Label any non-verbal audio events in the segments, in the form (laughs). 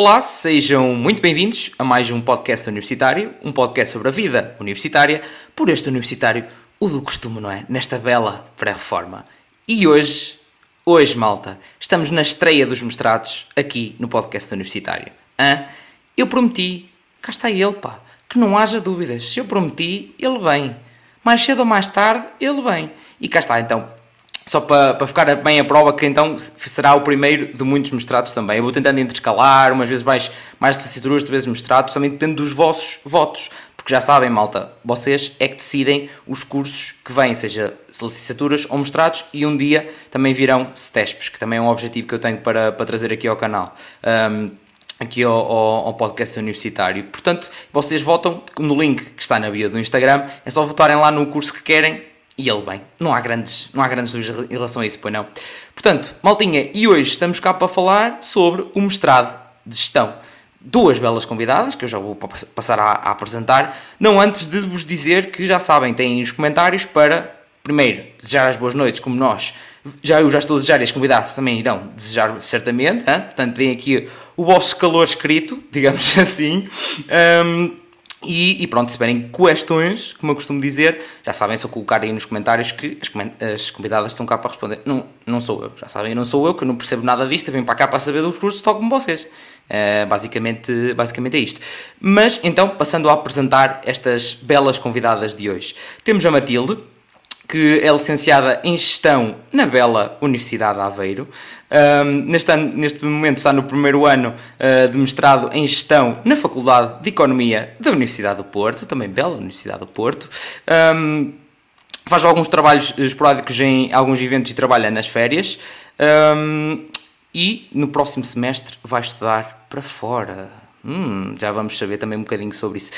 Olá, sejam muito bem-vindos a mais um podcast universitário, um podcast sobre a vida universitária, por este universitário, o do costume, não é? Nesta bela pré-reforma. E hoje, hoje, malta, estamos na estreia dos mestrados aqui no podcast universitário. Hã? Eu prometi, cá está ele, pá, que não haja dúvidas. Se eu prometi, ele vem. Mais cedo ou mais tarde, ele vem. E cá está, então, só para, para ficar bem a prova que então será o primeiro de muitos mestrados também. Eu vou tentando intercalar, umas vezes mais, mais licenciaturas, outras vezes mestrados, também depende dos vossos votos. Porque já sabem, malta, vocês é que decidem os cursos que vêm, seja licenciaturas ou mestrados, e um dia também virão CETESPs, que também é um objetivo que eu tenho para, para trazer aqui ao canal. Um, aqui ao, ao, ao, podcast universitário. Portanto, vocês votam no link que está na bio do Instagram, é só votarem lá no curso que querem e ele bem. Não há grandes, não há grandes dúvidas em relação a isso, pois não. Portanto, maltinha, e hoje estamos cá para falar sobre o mestrado de gestão. Duas belas convidadas, que eu já vou passar a, a apresentar, não antes de vos dizer que já sabem, têm os comentários para, primeiro, desejar as boas noites, como nós, já eu já estou a desejar e as convidadas também irão desejar certamente, hein? portanto, deem aqui o vosso calor escrito, (laughs) digamos assim. Um, e, e, pronto, se tiverem questões, como eu costumo dizer, já sabem, eu colocar aí nos comentários que as, as convidadas estão cá para responder. Não, não sou eu, já sabem, não sou eu, que não percebo nada disto, eu venho para cá para saber dos cursos, tal como vocês. Uh, basicamente, basicamente é isto. Mas, então, passando a apresentar estas belas convidadas de hoje. Temos a Matilde, que é licenciada em Gestão na bela Universidade de Aveiro. Um, neste, ano, neste momento está no primeiro ano uh, de mestrado em Gestão na Faculdade de Economia da Universidade do Porto, também bela Universidade do Porto. Um, faz alguns trabalhos esporádicos em alguns eventos e trabalha nas férias. Um, e no próximo semestre vai estudar para fora. Hum, já vamos saber também um bocadinho sobre isso.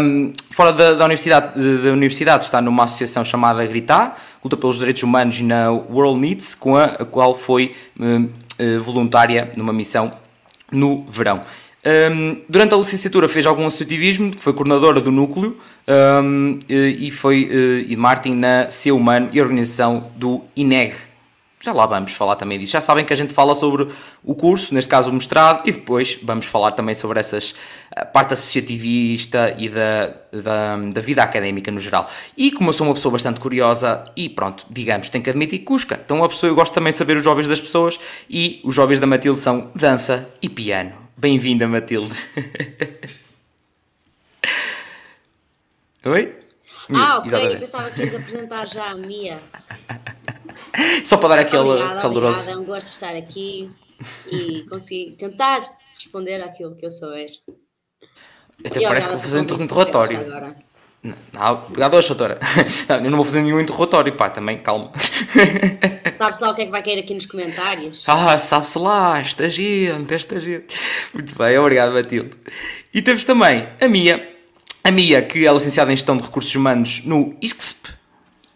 Um, fora da, da, universidade, da universidade está numa associação chamada Gritar, luta pelos direitos humanos na World Needs, com a, a qual foi um, eh, voluntária numa missão no verão. Um, durante a licenciatura fez algum associativismo, foi coordenadora do núcleo um, e foi uh, e Martin na Ser Humano e organização do INEG, já lá vamos falar também disso. Já sabem que a gente fala sobre o curso, neste caso o mestrado, e depois vamos falar também sobre essas a parte associativista e da, da, da, vida académica no geral. E como eu sou uma pessoa bastante curiosa, e pronto, digamos, tenho que admitir cusca. Então a pessoa, eu gosto também de saber os jovens das pessoas, e os jovens da Matilde são dança e piano. Bem-vinda, Matilde. (laughs) Oi? Ah, ok, Exatamente. eu pensava que ias apresentar já a Mia. (laughs) Só para dar aquele obrigada, caloroso. Obrigada, é um gosto de estar aqui e conseguir tentar responder àquilo que eu souber. Até e parece que vou fazer um interrogatório. Não, não, obrigado, hoje, doutora. (laughs) Não, eu não vou fazer nenhum interrogatório, pá, também, calma. (laughs) Sabes lá o que é que vai cair aqui nos comentários? Ah, sabe-se lá, esta gente, esta gente. Muito bem, obrigado, Matilde. E temos também a Mia, a Mia, que é licenciada em Gestão de Recursos Humanos no ISCSP.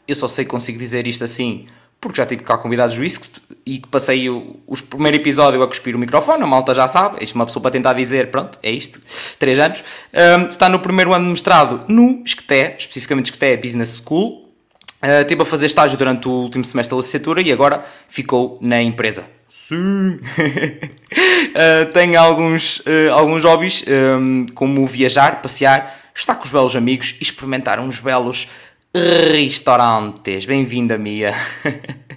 Eu só sei que consigo dizer isto assim porque já tive cá convidados do ISCSP e que passei o, o primeiro episódio a cuspir o microfone, a malta já sabe, isto é uma pessoa para tentar dizer, pronto, é isto, 3 anos. Um, está no primeiro ano de mestrado no SCTE, especificamente SCTE Business School. Uh, estive a fazer estágio durante o último semestre da licenciatura e agora ficou na empresa. Sim! uh, (laughs) tenho alguns, uh, alguns hobbies, um, como viajar, passear, estar com os belos amigos e experimentar uns belos restaurantes. Bem-vinda, Mia. (laughs)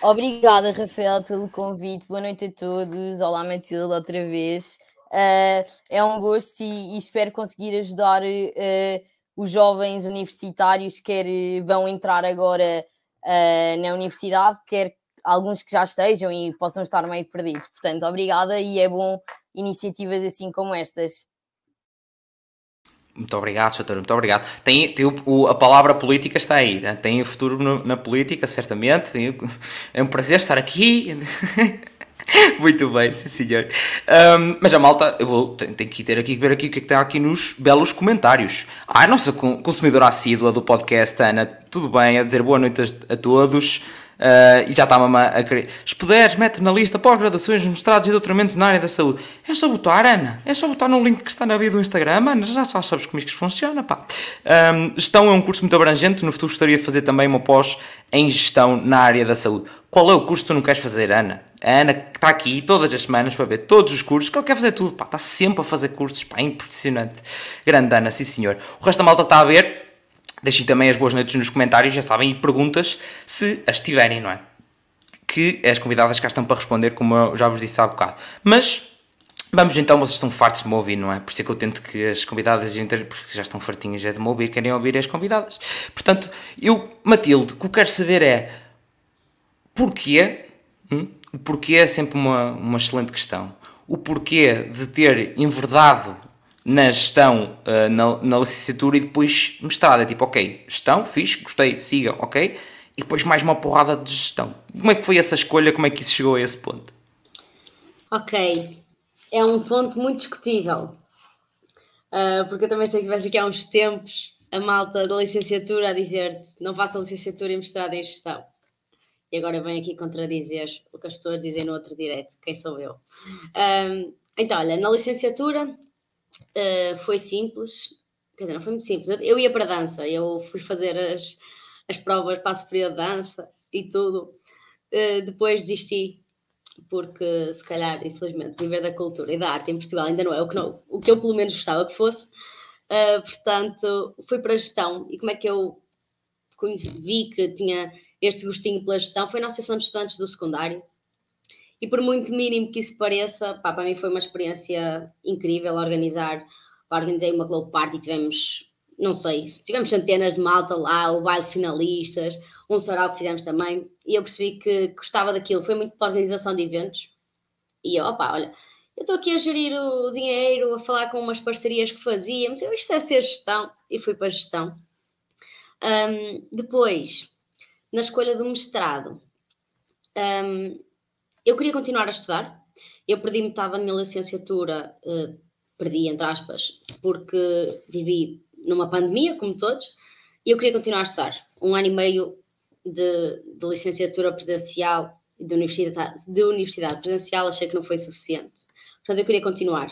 Obrigada, Rafael, pelo convite. Boa noite a todos. Olá, Matilde, outra vez. Uh, é um gosto e, e, espero conseguir ajudar uh, os jovens universitários, quer vão entrar agora uh, na universidade, quer alguns que já estejam e possam estar meio perdidos. Portanto, obrigada e é bom iniciativas assim como estas. Muito obrigado, Chateau, muito obrigado. Tem, tem o, a palavra política está aí, né? tem o futuro no, na política, certamente. Tem, é um prazer estar aqui. (laughs) muito bem, sim senhor. Um, mas a malta, eu vou, tenho, tenho que ter aqui, ver aqui o que é que está aqui nos belos comentários. Ah, a nossa consumidora assídua do podcast, Ana, tudo bem, a dizer boa noite a, a todos. Uh, e já está-me a querer. Se puderes, mete na lista pós-graduações, mestrados e doutoramentos na área da saúde. É só botar, Ana. É só botar no link que está na bio do Instagram. Ana, já, já sabes como isto funciona, pá. Um, gestão é um curso muito abrangente. No futuro gostaria de fazer também uma pós em gestão na área da saúde. Qual é o curso que tu não queres fazer, Ana? A Ana que está aqui todas as semanas para ver todos os cursos, que ele quer fazer tudo, pá, está sempre a fazer cursos, pá, impressionante. Grande Ana, sim senhor. O resto da malta está a ver, Deixem também as boas noites nos comentários, já sabem, e perguntas se as tiverem, não é? Que as convidadas cá estão para responder, como eu já vos disse há bocado. Mas Vamos então, vocês estão fartos de me ouvir, não é? Por isso é que eu tento que as convidadas, porque já estão fartinhas de me ouvir, querem ouvir as convidadas. Portanto, eu, Matilde, o que eu quero saber é porquê, hum? o porquê é sempre uma, uma excelente questão. O porquê de ter enverdado na gestão, uh, na, na, licenciatura e depois mestrado. É tipo, ok, gestão, fiz, gostei, siga, ok. E depois mais uma porrada de gestão. Como é que foi essa escolha? Como é que isso chegou a esse ponto? Ok, é um ponto muito discutível. Uh, porque eu também sei que vais aqui há uns tempos a malta da licenciatura a dizer-te não faça licenciatura e mestrado em gestão. E agora vem aqui contradizer o que as pessoas dizem no outro direto. Quem sou eu? Um, então, olha, na licenciatura Uh, foi simples, quer dizer, não foi muito simples. Eu, ia para a dança, eu fui fazer as, as provas para a superior de dança e tudo. Uh, depois desisti, porque se calhar, infelizmente, viver da cultura e da arte em Portugal ainda não é o que, não, o que eu pelo menos gostava que fosse. Uh, portanto, fui para a gestão. E como é que eu vi que tinha este gostinho pela gestão? Foi na Associação de Estudantes do Secundário e por muito mínimo que isso pareça, pá, para mim foi uma experiência incrível organizar. Organizei uma Globe Party, tivemos, não sei, tivemos centenas de malta lá, o baile de finalistas, um sarau que fizemos também, e eu percebi que gostava daquilo. Foi muito para organização de eventos. E eu, opá, olha, eu estou aqui a gerir o dinheiro, a falar com umas parcerias que fazíamos, eu, isto é ser gestão, e fui para a gestão. Um, depois, na escolha do mestrado, um, eu queria continuar a estudar. Eu perdi metade da minha licenciatura, uh, perdi entre aspas, porque vivi numa pandemia, como todos, e eu queria continuar a estudar. Um ano e meio de, de licenciatura presencial de universidade, de universidade presencial achei que não foi suficiente. Portanto, eu queria continuar.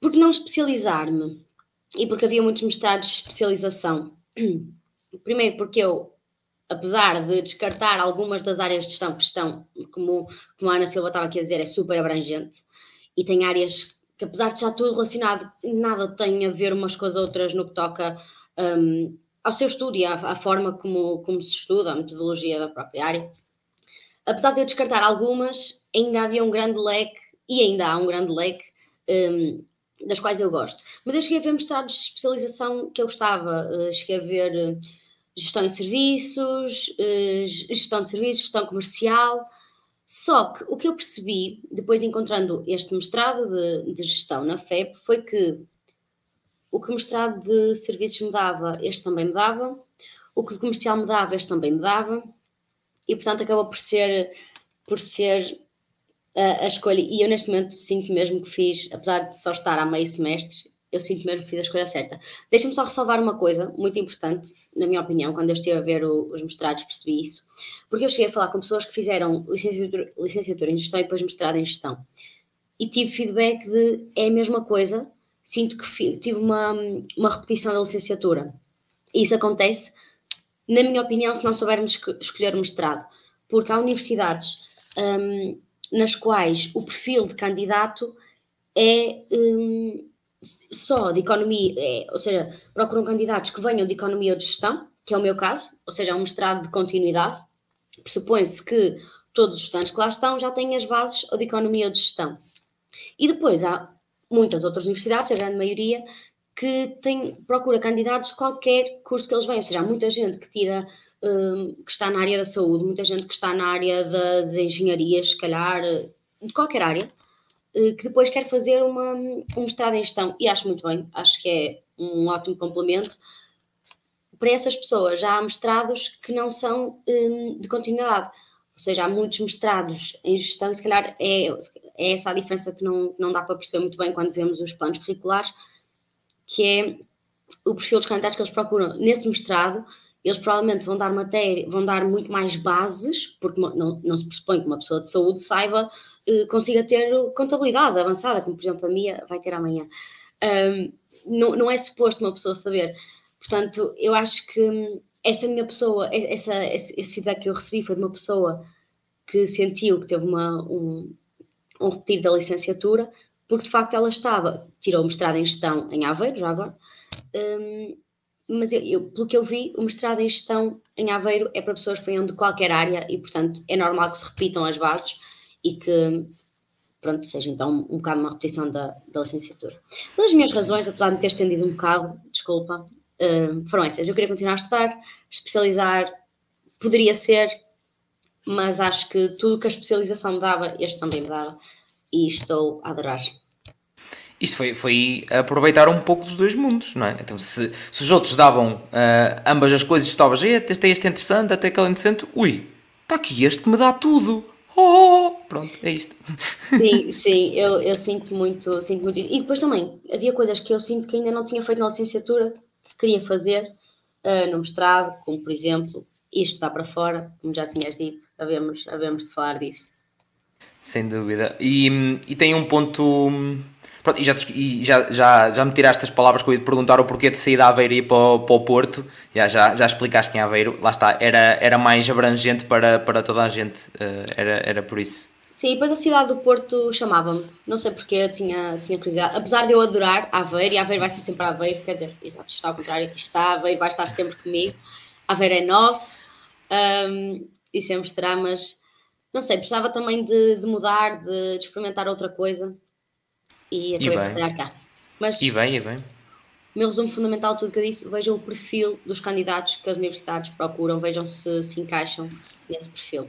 Por que não especializar-me? E porque havia muitos mestrados de especialização. (clears throat) Primeiro, porque eu apesar de descartar algumas das áreas de gestão que estão, como, como a Ana Silva estava aqui a dizer, é super abrangente e tem áreas que, apesar de estar tudo relacionado, nada tem a ver umas com as outras no que toca um, ao seu estudo e à, à, forma como, como se estuda, a metodologia da própria área. Apesar de eu descartar algumas, ainda havia um grande leque, e ainda há um grande leque, um, das quais eu gosto. Mas eu cheguei a ver mestrados de especialização que eu gostava, uh, cheguei a ver. Uh, gestão de serviços, eh, gestão de serviços, gestão comercial. Só que o que eu percebi, depois encontrando este mestrado de, de gestão na FEP, foi que o que o mestrado de serviços me dava, este também me dava, o que o comercial me dava, este também me dava, e portanto acabou por ser, por ser a, a escolha. E eu neste momento sinto mesmo que fiz, apesar de só estar há meio semestre, eu sinto mesmo que fiz a escolha certa. Deixa-me só ressalvar uma coisa muito importante, na minha opinião, quando eu estive a ver o, os mestrados percebi isso, porque eu cheguei a falar com pessoas que fizeram licenciatura, licenciatura em gestão e depois mestrado em gestão, e tive feedback de é a mesma coisa, sinto que tive uma, uma repetição da licenciatura. E isso acontece, na minha opinião, se não soubermos escolher mestrado, porque há universidades um, nas quais o perfil de candidato é... Um, só de economia, é, ou seja, procuram candidatos que venham de economia ou de gestão, que é o meu caso, ou seja, é um mestrado de continuidade. Pressupõe-se que todos os estudantes que lá estão já têm as bases ou de economia ou de gestão. E depois há muitas outras universidades, a grande maioria, que tem, procura candidatos qualquer curso que eles venham, ou seja, há muita gente que tira, um, que está na área da saúde, muita gente que está na área das engenharias, se calhar, de qualquer área, que depois quer fazer uma, um mestrado em gestão. E acho muito bem, acho que é um ótimo complemento. Para essas pessoas já há mestrados que não são um, de continuidade, ou seja, há muitos mestrados em gestão e se calhar é, é essa a diferença que não, não dá para perceber muito bem quando vemos os planos curriculares, que é o perfil dos candidatos que eles procuram. Nesse mestrado, eles provavelmente vão dar matéria, vão dar muito mais bases, porque não, não se pressupõe que uma pessoa de saúde saiba, consiga ter contabilidade avançada, como por exemplo a minha vai ter amanhã. Um, não, não é suposto uma pessoa saber. Portanto, eu acho que hum, essa minha pessoa, essa, esse, esse feedback que eu recebi foi de uma pessoa que sentiu que teve uma, um, um retiro da licenciatura, porque de facto ela estava, tirou o mestrado em gestão em Aveiro, já agora, um, mas eu, eu, pelo que eu vi, o mestrado em gestão em Aveiro é para pessoas que venham de qualquer área e, portanto, é normal que se repitam as bases e que, pronto, seja então um, um bocado uma repetição da, da licenciatura. Mas as minhas razões, apesar de ter estendido um bocado, desculpa, uh, foram essas. Eu queria continuar a estudar, especializar, poderia ser, mas acho que tudo que a especialização me dava, este também me dava, e estou a adorar. Isto foi, foi aproveitar um pouco dos dois mundos, não é? Então, se, se os outros davam uh, ambas as coisas, estavas, este, é este interessante, até aquele interessante, ui, está aqui este que me dá tudo. Oh, pronto, é isto. Sim, (laughs) sim, eu, eu sinto muito, sinto muito isso. E depois também, havia coisas que eu sinto que ainda não tinha feito na licenciatura, que queria fazer uh, no mestrado, como por exemplo, isto está para fora, como já tinhas dito, havemos, havemos de falar disso. Sem dúvida. E, e tem um ponto Pronto, e já, e já, já, já me tiraste as palavras que eu ia te perguntar o porquê de sair da Aveiro e ir para o, para o Porto. Já, já, já explicaste em Aveiro, lá está, era, era mais abrangente para, para toda a gente, uh, era, era por isso. Sim, depois a cidade do Porto chamava-me, não sei porque eu tinha, tinha curiosidade, apesar de eu adorar Aveiro, e Aveiro vai ser sempre Aveiro, quer dizer, exato, está ao contrário, aqui está, Aveiro vai estar sempre comigo, Aveiro é nosso, um, e sempre será, mas não sei, precisava também de, de mudar, de, de experimentar outra coisa, e acabei por trabalhar cá. Mas, e bem, e bem. O meu resumo fundamental de tudo que eu disse, vejam o perfil dos candidatos que as universidades procuram, vejam se se encaixam nesse perfil.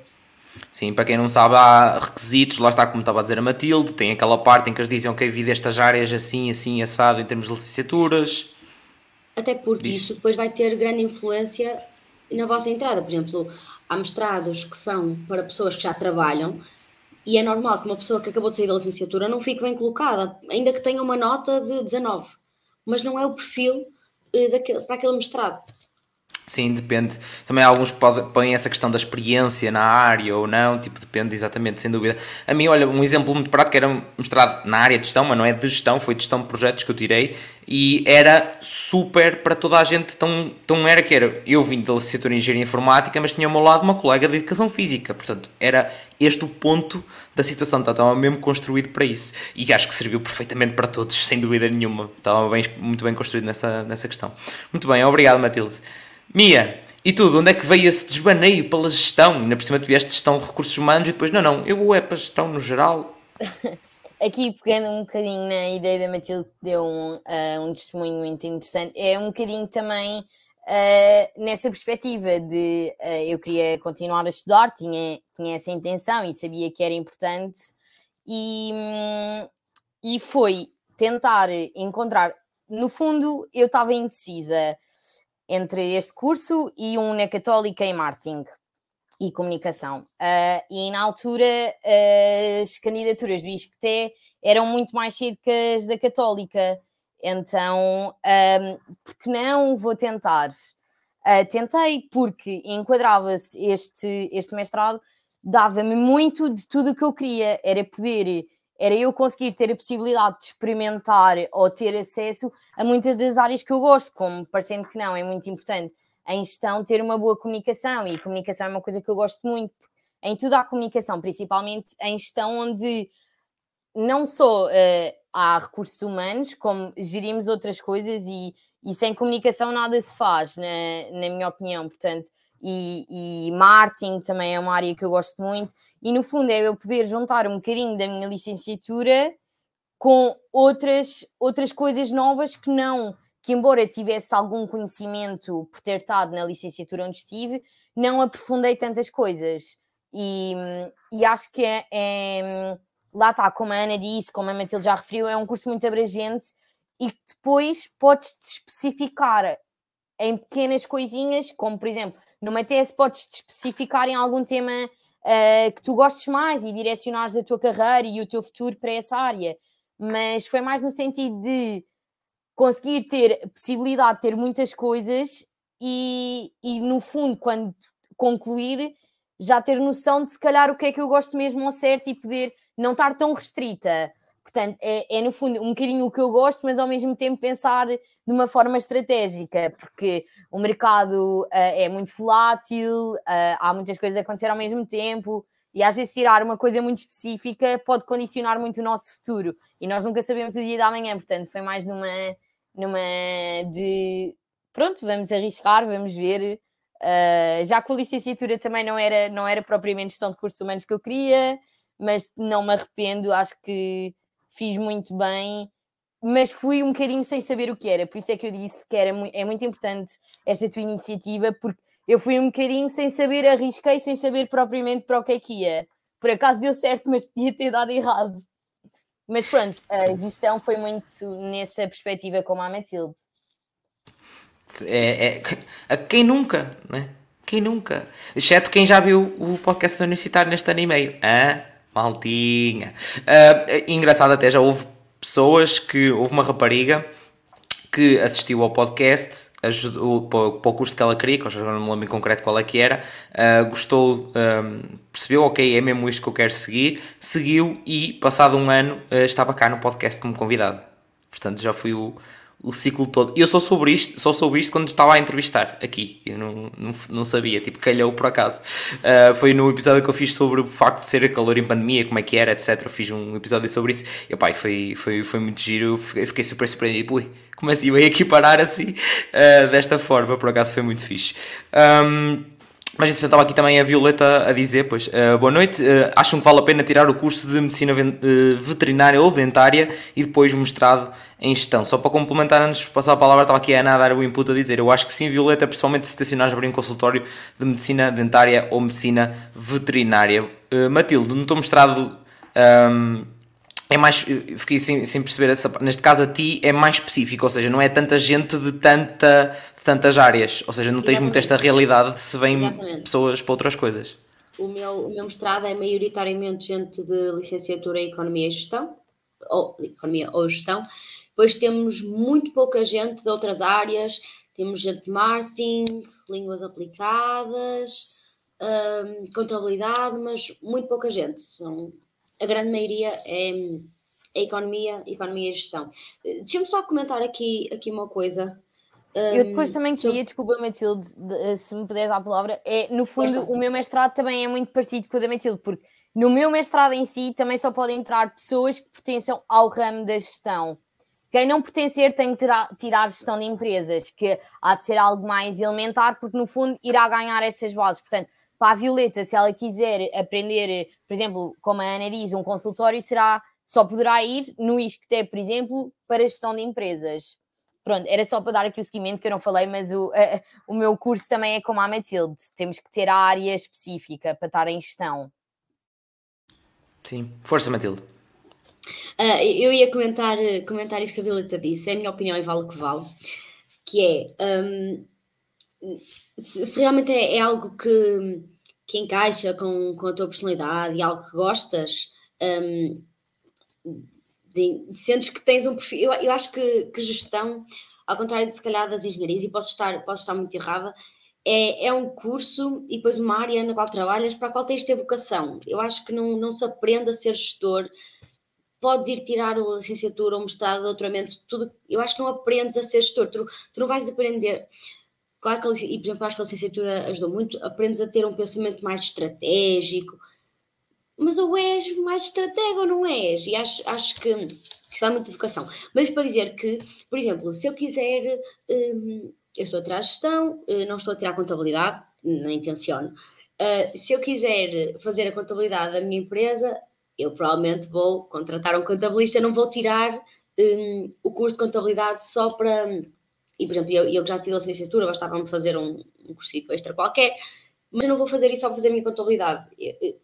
Sim, para quem não sabe, há requisitos, lá está como estava a dizer a Matilde, tem aquela parte em que eles dizem que a vida estas áreas assim, assim, assado em termos de licenciaturas. Até porque Diz. isso depois vai ter grande influência na vossa entrada. Por exemplo, há mestrados que são para pessoas que já trabalham e é normal que uma pessoa que acabou de sair da licenciatura não fique bem colocada, ainda que tenha uma nota de 19, mas não é o perfil uh, daquele, para aquele mestrado. Sim, depende. Também alguns põem essa questão da experiência na área ou não, tipo, depende exatamente, sem dúvida. A mim, olha, um exemplo muito prático era mestrado na área de gestão, mas não é de gestão, foi de gestão de projetos que eu tirei e era super para toda a gente, tão, tão era que era. Eu vim da licenciatura em Engenharia Informática, mas tinha ao meu lado uma colega de Educação Física, portanto, era este o ponto da situação, estava mesmo construído para isso e acho que serviu perfeitamente para todos, (laughs) sem dúvida nenhuma. Estava bem, muito bem construído nessa, nessa questão. Muito bem, obrigado, Matilde. Mia, e tu, de onde é que veio esse desbaneio pela gestão? Ainda por cima tu vieste gestão de recursos humanos e depois, não, não, eu é para gestão no geral. (laughs) Aqui, pegando um bocadinho na ideia da Matilde, que deu um, uh, um testemunho muito interessante, é um bocadinho também uh, nessa perspectiva de uh, eu queria continuar a estudar, tinha, tinha essa intenção e sabia que era importante, e, um, e foi tentar encontrar. No fundo, eu estava indecisa entre este curso e um na Católica em Marketing e Comunicação. Uh, e na altura uh, as candidaturas do ISCTE eram muito mais cedo que as da Católica. Então, um, porque não vou tentar? Uh, tentei porque enquadrava-se este, este mestrado, dava-me muito de tudo o que eu queria, era poder era eu conseguir ter a possibilidade de experimentar ou ter acesso a muitas das áreas que eu gosto, como parecendo que não, é muito importante em gestão ter uma boa comunicação e comunicação é uma coisa que eu gosto muito. Em tudo há comunicação, principalmente em gestão onde não só uh, há recursos humanos, como gerimos outras coisas e, e sem comunicação nada se faz, na, na minha opinião. Portanto, e, e marketing também é uma área que eu gosto muito, e no fundo é eu poder juntar um bocadinho da minha licenciatura com outras, outras coisas novas que não, que embora tivesse algum conhecimento por ter estado na licenciatura onde estive, não aprofundei tantas coisas. E, e acho que é, é, lá está, como a Ana disse, como a Matilde já referiu, é um curso muito abrangente e que depois podes especificar em pequenas coisinhas, como por exemplo, numa tese podes te especificar em algum tema uh, que tu gostes mais e direcionares a tua carreira e o teu futuro para essa área. Mas foi mais no sentido de conseguir ter possibilidade de ter muitas coisas e, e no fundo, quando concluir, já ter noção de se calhar o que é que eu gosto mesmo ao certo e poder não estar tão restrita. Portanto, é, é, no fundo um bocadinho o que eu gosto, mas ao mesmo tempo pensar de uma forma estratégica, porque o mercado uh, é muito volátil, uh, há muitas coisas a acontecer ao mesmo tempo, e às vezes tirar uma coisa muito específica pode condicionar muito o nosso futuro, e nós nunca sabemos o dia da manhã, portanto, foi mais numa, numa de pronto, vamos arriscar, vamos ver. Uh, já com a licenciatura também não era, não era propriamente gestão de cursos humanos que eu queria, mas não me arrependo, acho que fiz muito bem, mas fui um bocadinho sem saber o que era, por isso é que eu disse que era, é muito importante esta tua iniciativa, porque eu fui um bocadinho sem saber, arrisquei sem saber propriamente para o que é que ia. Por acaso deu certo, mas podia ter dado errado. Mas pronto, a gestão foi muito nessa perspectiva como a Matilde. É, é, quem nunca, né? Quem nunca? Exceto quem já viu o podcast universitário neste ano e meio. Ah, maltinha. Uh, engraçado até, já houve pessoas que... Houve uma rapariga que assistiu ao podcast, ajudou para, o curso que ela queria, que eu já não me lembro em concreto qual é que era, uh, gostou, um, percebeu, ok, é mesmo isto que eu quero seguir, seguiu e, passado um ano, uh, estava cá no podcast como convidado. Portanto, já fui o, o ciclo todo. E eu só soube isto, só soube isto quando estava a entrevistar aqui. Eu não, não, não sabia, tipo, calhou por acaso. Uh, foi no episódio que eu fiz sobre o facto de ser calor em pandemia, como é que era, etc. Eu fiz um episódio sobre isso. E pai, foi, foi, foi muito giro. Eu fiquei super surpreendido. Ui, como assim? Eu ia aqui parar assim, uh, desta forma. Por acaso foi muito fixe. Um, mas então estava aqui também a Violeta a dizer, pois, uh, boa noite, uh, acham que vale a pena tirar o curso de Medicina uh, Veterinária ou Dentária e depois mestrado em Gestão? Só para complementar, antes de passar a palavra, estava aqui a Ana a dar o input a dizer, eu acho que sim, Violeta, principalmente se estacionares a abrir um consultório de Medicina Dentária ou Medicina Veterinária. Matilde, no teu mestrado... Um, é mais, fiquei sem, sem perceber essa, neste caso a ti é mais específico, ou seja, não é tanta gente de tanta tantas áreas, ou seja, não tens muito esta realidade se vêm Exatamente. pessoas para outras coisas. O meu, o meu mestrado é maioritariamente gente de licenciatura em Economia e Gestão, ou Economia ou Gestão, depois temos muito pouca gente de outras áreas, temos gente de marketing, línguas aplicadas, hum, contabilidade, mas muito pouca gente. São, a grande maioria é, é economia, economia e gestão. Deixa-me só comentar aqui, aqui uma coisa eu depois também queria, desculpa Matilde, eh, se me puderes dar a palavra, é, no fundo o meu mestrado também é muito parecido com o da Matilde, porque no meu mestrado em si também só podem entrar pessoas que pertençam ao ramo da gestão. Quem não pertencer tem que tirar, tirar gestão de empresas, que há de ser algo mais elementar, porque no fundo irá ganhar essas bases. Portanto, para a Violeta, se ela quiser aprender, por exemplo, como a Ana diz, um consultório, será só poderá ir no ISCTE, por exemplo, para gestão de empresas. Pronto, era só para dar aqui o seguimento que eu não falei, mas o, a, o meu curso também é como a Matilde. Temos que ter a área específica para estar em gestão. Sim, força Matilde. Uh, eu ia comentar, comentar isso que a Violeta disse, é a minha opinião e vale o que vale, que é um, se, se, realmente é, é, algo que, que encaixa com, com a tua personalidade e algo que gostas, um, de, sentes que tens um perfil. Eu, eu acho que, que, gestão, ao contrário de se calhar das engenharias, e posso estar, posso estar muito errada, é, é um curso e depois uma área na qual trabalhas para a qual tens de ter vocação. Eu acho que não, não se aprende a ser gestor. Podes ir tirar a licenciatura ou mestrado, doutoramento, tudo. Eu acho que não aprendes a ser gestor. Tu, tu não vais aprender. Claro que, e por exemplo, acho que a licenciatura ajudou muito. Aprendes a ter um pensamento mais estratégico, mas ou és mais estratega ou não és? E acho, acho que isso é muita educação. Mas isto para dizer que, por exemplo, se eu quiser, hum, eu estou a tirar gestão, eh, não estou a tirar contabilidade, nem intenciono. Uh, se eu quiser fazer a contabilidade da minha empresa, eu provavelmente vou contratar um contabilista, não vou tirar um, o curso de contabilidade só para. E, por exemplo, eu, eu já tive a licenciatura, bastava-me fazer um, um curso extra qualquer, mas eu não vou fazer isso só para fazer a minha contabilidade. Eu,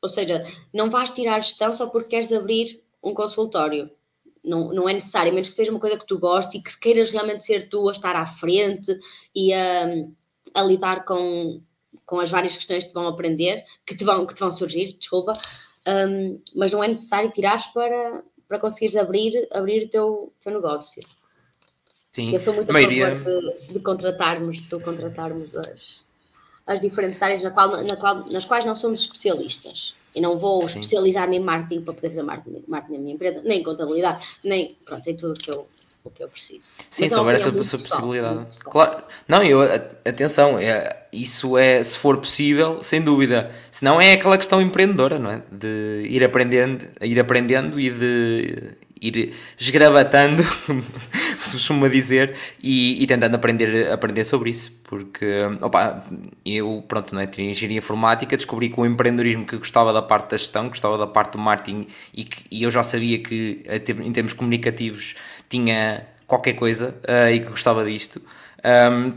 ou seja, não vais tirar gestão só porque queres abrir um consultório. Não, não é necessário, menos que seja uma coisa que tu gostes e que queiras realmente ser tu a estar à frente e a, a lidar com, com as várias questões que te vão aprender, que te vão, que te vão surgir, desculpa, um, mas não é necessário tirares para, para conseguires abrir, abrir o teu, teu negócio. Sim. Eu sou muito a maioria... favor de, de, contratarmos, de subcontratarmos as, as diferentes áreas na qual, na qual, nas quais não somos especialistas. E não vou Sim. especializar-me em marketing para poder fazer marketing, marketing na minha empresa, nem em contabilidade, nem pronto, em tudo que eu, o que eu preciso. Sim, se houver essa, essa possibilidade. Claro, não, eu, atenção, é, isso é, se for possível, sem dúvida. Se não é aquela questão empreendedora, não é? De ir aprendendo, ir aprendendo e de ir esgravatando, (laughs) (laughs) se costuma dizer, e, e, tentando aprender, aprender sobre isso, porque, opa, eu, pronto, não é, tinha engenharia informática, descobri que o empreendedorismo que gostava da parte da gestão, gostava da parte do marketing, e, que, e eu já sabia que, em termos comunicativos, tinha qualquer coisa, uh, e que gostava disto. Um,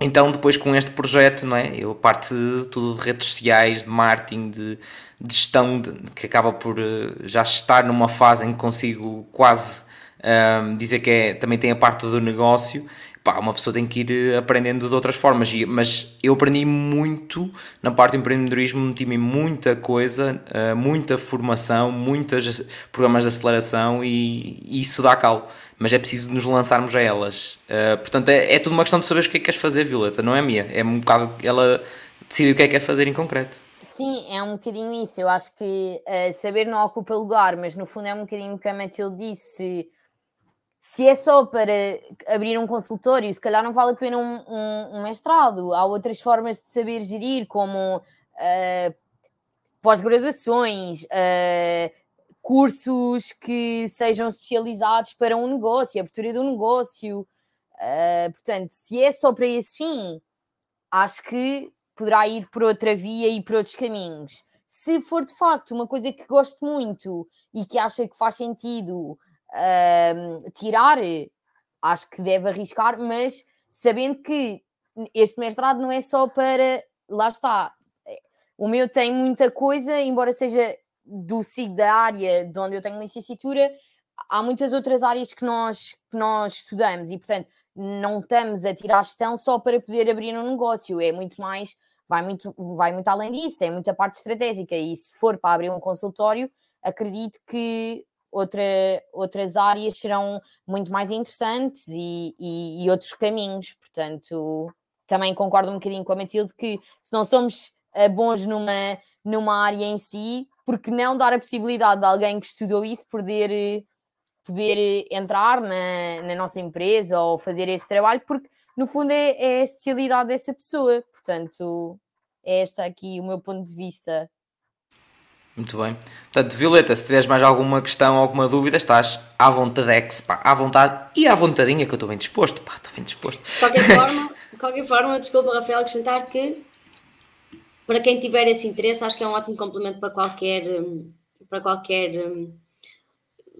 então, depois com este projeto, não é? Eu, parte de tudo de redes sociais, de marketing, de, de gestão, de, que acaba por uh, já estar numa fase em que consigo quase uh, dizer que é, também tem a parte do negócio. Pá, uma pessoa tem que ir eh, aprendendo de outras formas, mas eu aprendi muito na parte do empreendedorismo, meti-me muita coisa, uh, muita formação, muitos programas de aceleração e, e isso dá calo mas é preciso nos lançarmos a elas. Uh, portanto, é, é tudo uma questão de saber o que é que queres fazer, Violeta, não é minha. É um bocado ela decide o que é que quer fazer em concreto. Sim, é um bocadinho isso. Eu acho que uh, saber não ocupa lugar, mas no fundo é um bocadinho o que a Matilde disse. Se é só para abrir um consultório, se calhar não vale a pena um, um, um mestrado. Há outras formas de saber gerir, como uh, pós-graduações, uh, cursos que sejam especializados para um negócio, abertura de um negócio. Uh, portanto, se é só para esse fim, acho que poderá ir por outra via e por outros caminhos. Se for de facto uma coisa que gosto muito e que acha que faz sentido tirar, acho que deve arriscar, mas sabendo que este mestrado não é só para. Lá está. O meu tem muita coisa, embora seja do SIG da área de onde eu tenho licenciatura, há muitas outras áreas que nós, que nós estudamos e, portanto, não estamos a tirar gestão só para poder abrir um negócio, é muito mais, vai muito, vai muito além disso, é muita parte estratégica e se for para abrir um consultório, acredito que outra, outras áreas serão muito mais interessantes e, e, e outros caminhos, portanto, também concordo um bocadinho com a Matilde que se não somos eh, bons numa, numa área em si, porque não dar a possibilidade de alguém que estudou isso poder, poder entrar na, na nossa empresa ou fazer esse trabalho, porque no fundo é, é a especialidade dessa pessoa. Portanto, é este aqui o meu ponto de vista. Muito bem. Portanto, Violeta, se tiveres mais alguma questão, alguma dúvida, estás à vontade, pá, à vontade e à vontadinha que eu estou bem disposto, pá, estou bem disposto. De qualquer forma, de qualquer forma, desculpa, Rafael, acrescentar que para quem tiver esse interesse, acho que é um ótimo complemento para qualquer, hum, para qualquer hum,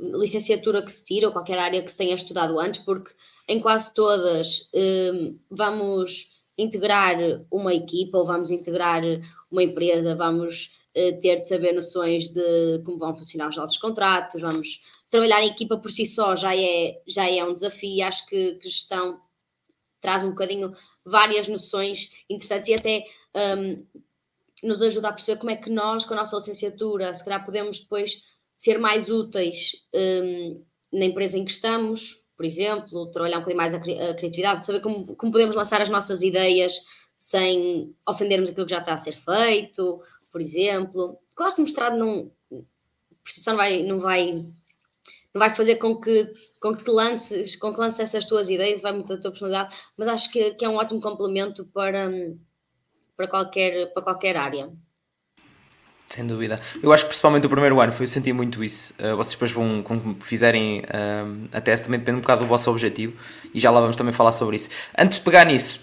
licenciatura que se tire ou qualquer área que se tenha estudado antes, porque em quase todas um, vamos integrar uma equipa ou vamos integrar uma empresa, vamos ter de saber noções de como vão funcionar os nossos contratos, vamos trabalhar em equipa por si só já é, já é um desafio. Acho que, gestão traz um bocadinho várias noções interessantes e até um, nos ajuda a perceber como é que nós, com a nossa licenciatura, se calhar podemos depois ser mais úteis um, na empresa em que estamos, por exemplo, trabalhar um bocadinho mais a, criatividade, saber como, como podemos lançar as nossas ideias sem ofendermos aquilo que já está a ser feito, por exemplo. Claro que o mestrado não, só não vai, não vai, não vai fazer com que, com que te lances, com que lances essas tuas ideias, vai muito da tua personalidade, mas acho que, que é um ótimo complemento para para qualquer, para qualquer área. Sem dúvida. Eu acho que principalmente o primeiro ano foi eu senti muito isso. Uh, vocês depois vão, quando fizerem uh, a teste, também depende um bocado do vosso objetivo e já lá vamos também falar sobre isso. Antes de pegar nisso,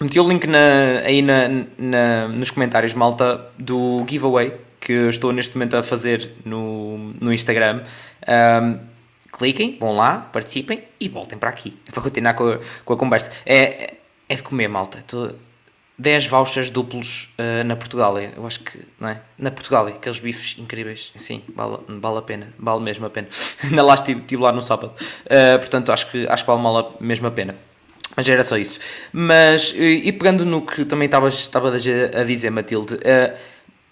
meti o link na, aí na, na, nos comentários, malta, do giveaway que estou neste momento a fazer no, no Instagram. Um, cliquem, vão lá, participem e voltem para aqui (laughs) para continuar com a, com a conversa. É, é de comer, malta. Tô, 10 vouchers duplos uh, na Portugália. Eu acho que, não é? Na Portugália, aqueles bifes incríveis. Sim, vale, vale a pena. Vale mesmo a pena. (laughs) Ainda lá estive, estive lá no sábado. Uh, portanto, acho que, acho que vale mesmo a pena. Mas era só isso. Mas, e, e pegando no que também estavas a dizer, Matilde, uh,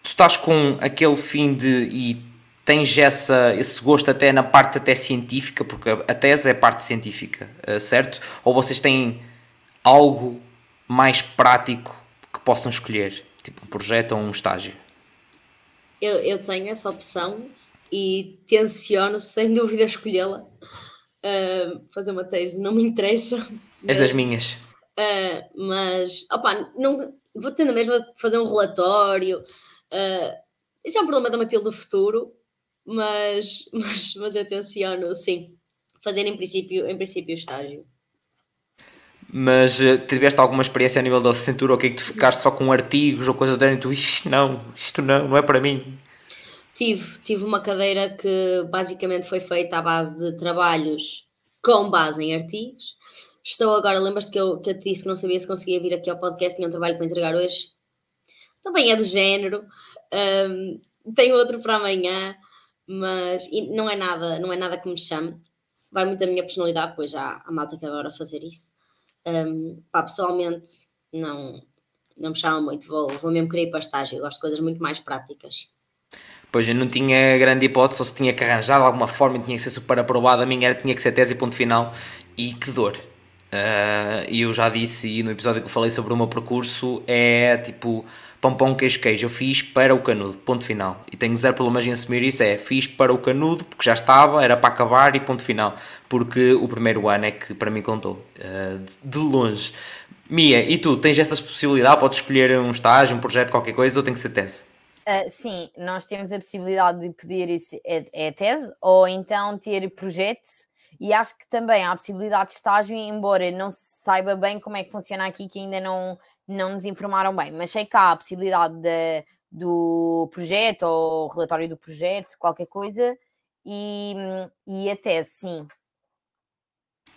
tu estás com aquele fim de. E tens essa, esse gosto até na parte até científica, porque a tese é parte científica, uh, certo? Ou vocês têm algo mais prático que possam escolher, tipo um projeto ou um estágio? Eu, eu tenho essa opção e tenciono sem (laughs) dúvida escolhê-la. Uh, fazer uma tese não me interessa. És das minhas. Uh, mas, opa, não, vou tendo mesmo a fazer um relatório. Uh, isso é um problema da Matilde do futuro, mas, (laughs) mas, mas eu tenciono, sim, fazer em princípio, em princípio estágio. Mas uh, tiveste alguma experiência a nível da licenciatura ou que é que tu ficaste só com artigos ou coisa do género e tu, isto não, isto não, não é para mim? Tive, tive uma cadeira que basicamente foi feita à base de trabalhos com base em artigos. Estou agora, lembras-te que eu, que eu te disse que não sabia se conseguia vir aqui ao podcast, tinha um trabalho para entregar hoje. Também é do género. Um, tenho outro para amanhã, mas não é nada, não é nada que me chame. Vai muito da minha personalidade, pois há a malta que adora fazer isso. Um, pá, pessoalmente, não, não me chama muito. Vou, vou mesmo querer ir para estágio. gosto de coisas muito mais práticas. Pois eu não tinha grande hipótese, ou se tinha que arranjar de alguma forma, tinha que ser super aprovado. A minha era, tinha que ser tese e ponto final. E que dor. Uh, e eu já disse, no episódio que eu falei sobre o meu percurso, é tipo pão pão queijo queijo. Eu fiz para o canudo, ponto final. E tenho zero problemas em assumir isso. É fiz para o canudo porque já estava, era para acabar e ponto final. Porque o primeiro ano é que para mim contou, uh, de longe. Mia, e tu tens essa possibilidade? Podes escolher um estágio, um projeto, qualquer coisa ou tem que ser tese? Uh, sim, nós temos a possibilidade de pedir isso, é, é tese, ou então ter projeto, e acho que também há a possibilidade de estágio, embora não se saiba bem como é que funciona aqui, que ainda não, não nos informaram bem, mas sei que há a possibilidade de, do projeto ou relatório do projeto, qualquer coisa, e, e a tese, sim.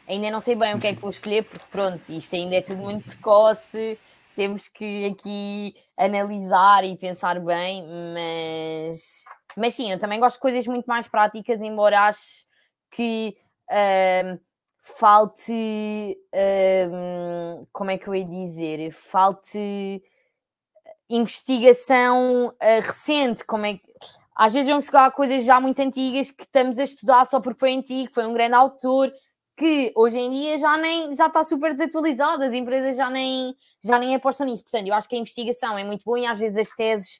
Ainda não sei bem o que é que vou escolher, porque pronto, isto ainda é tudo muito precoce, temos que aqui analisar e pensar bem, mas, mas sim, eu também gosto de coisas muito mais práticas, embora acho que uh, falte uh, como é que eu ia dizer? Falte investigação uh, recente, como é que às vezes vamos pegar coisas já muito antigas que estamos a estudar só porque foi antigo, foi um grande autor, que hoje em dia já nem já está super desatualizado, as empresas já nem, já nem apostam nisso. Portanto, eu acho que a investigação é muito boa e às vezes as teses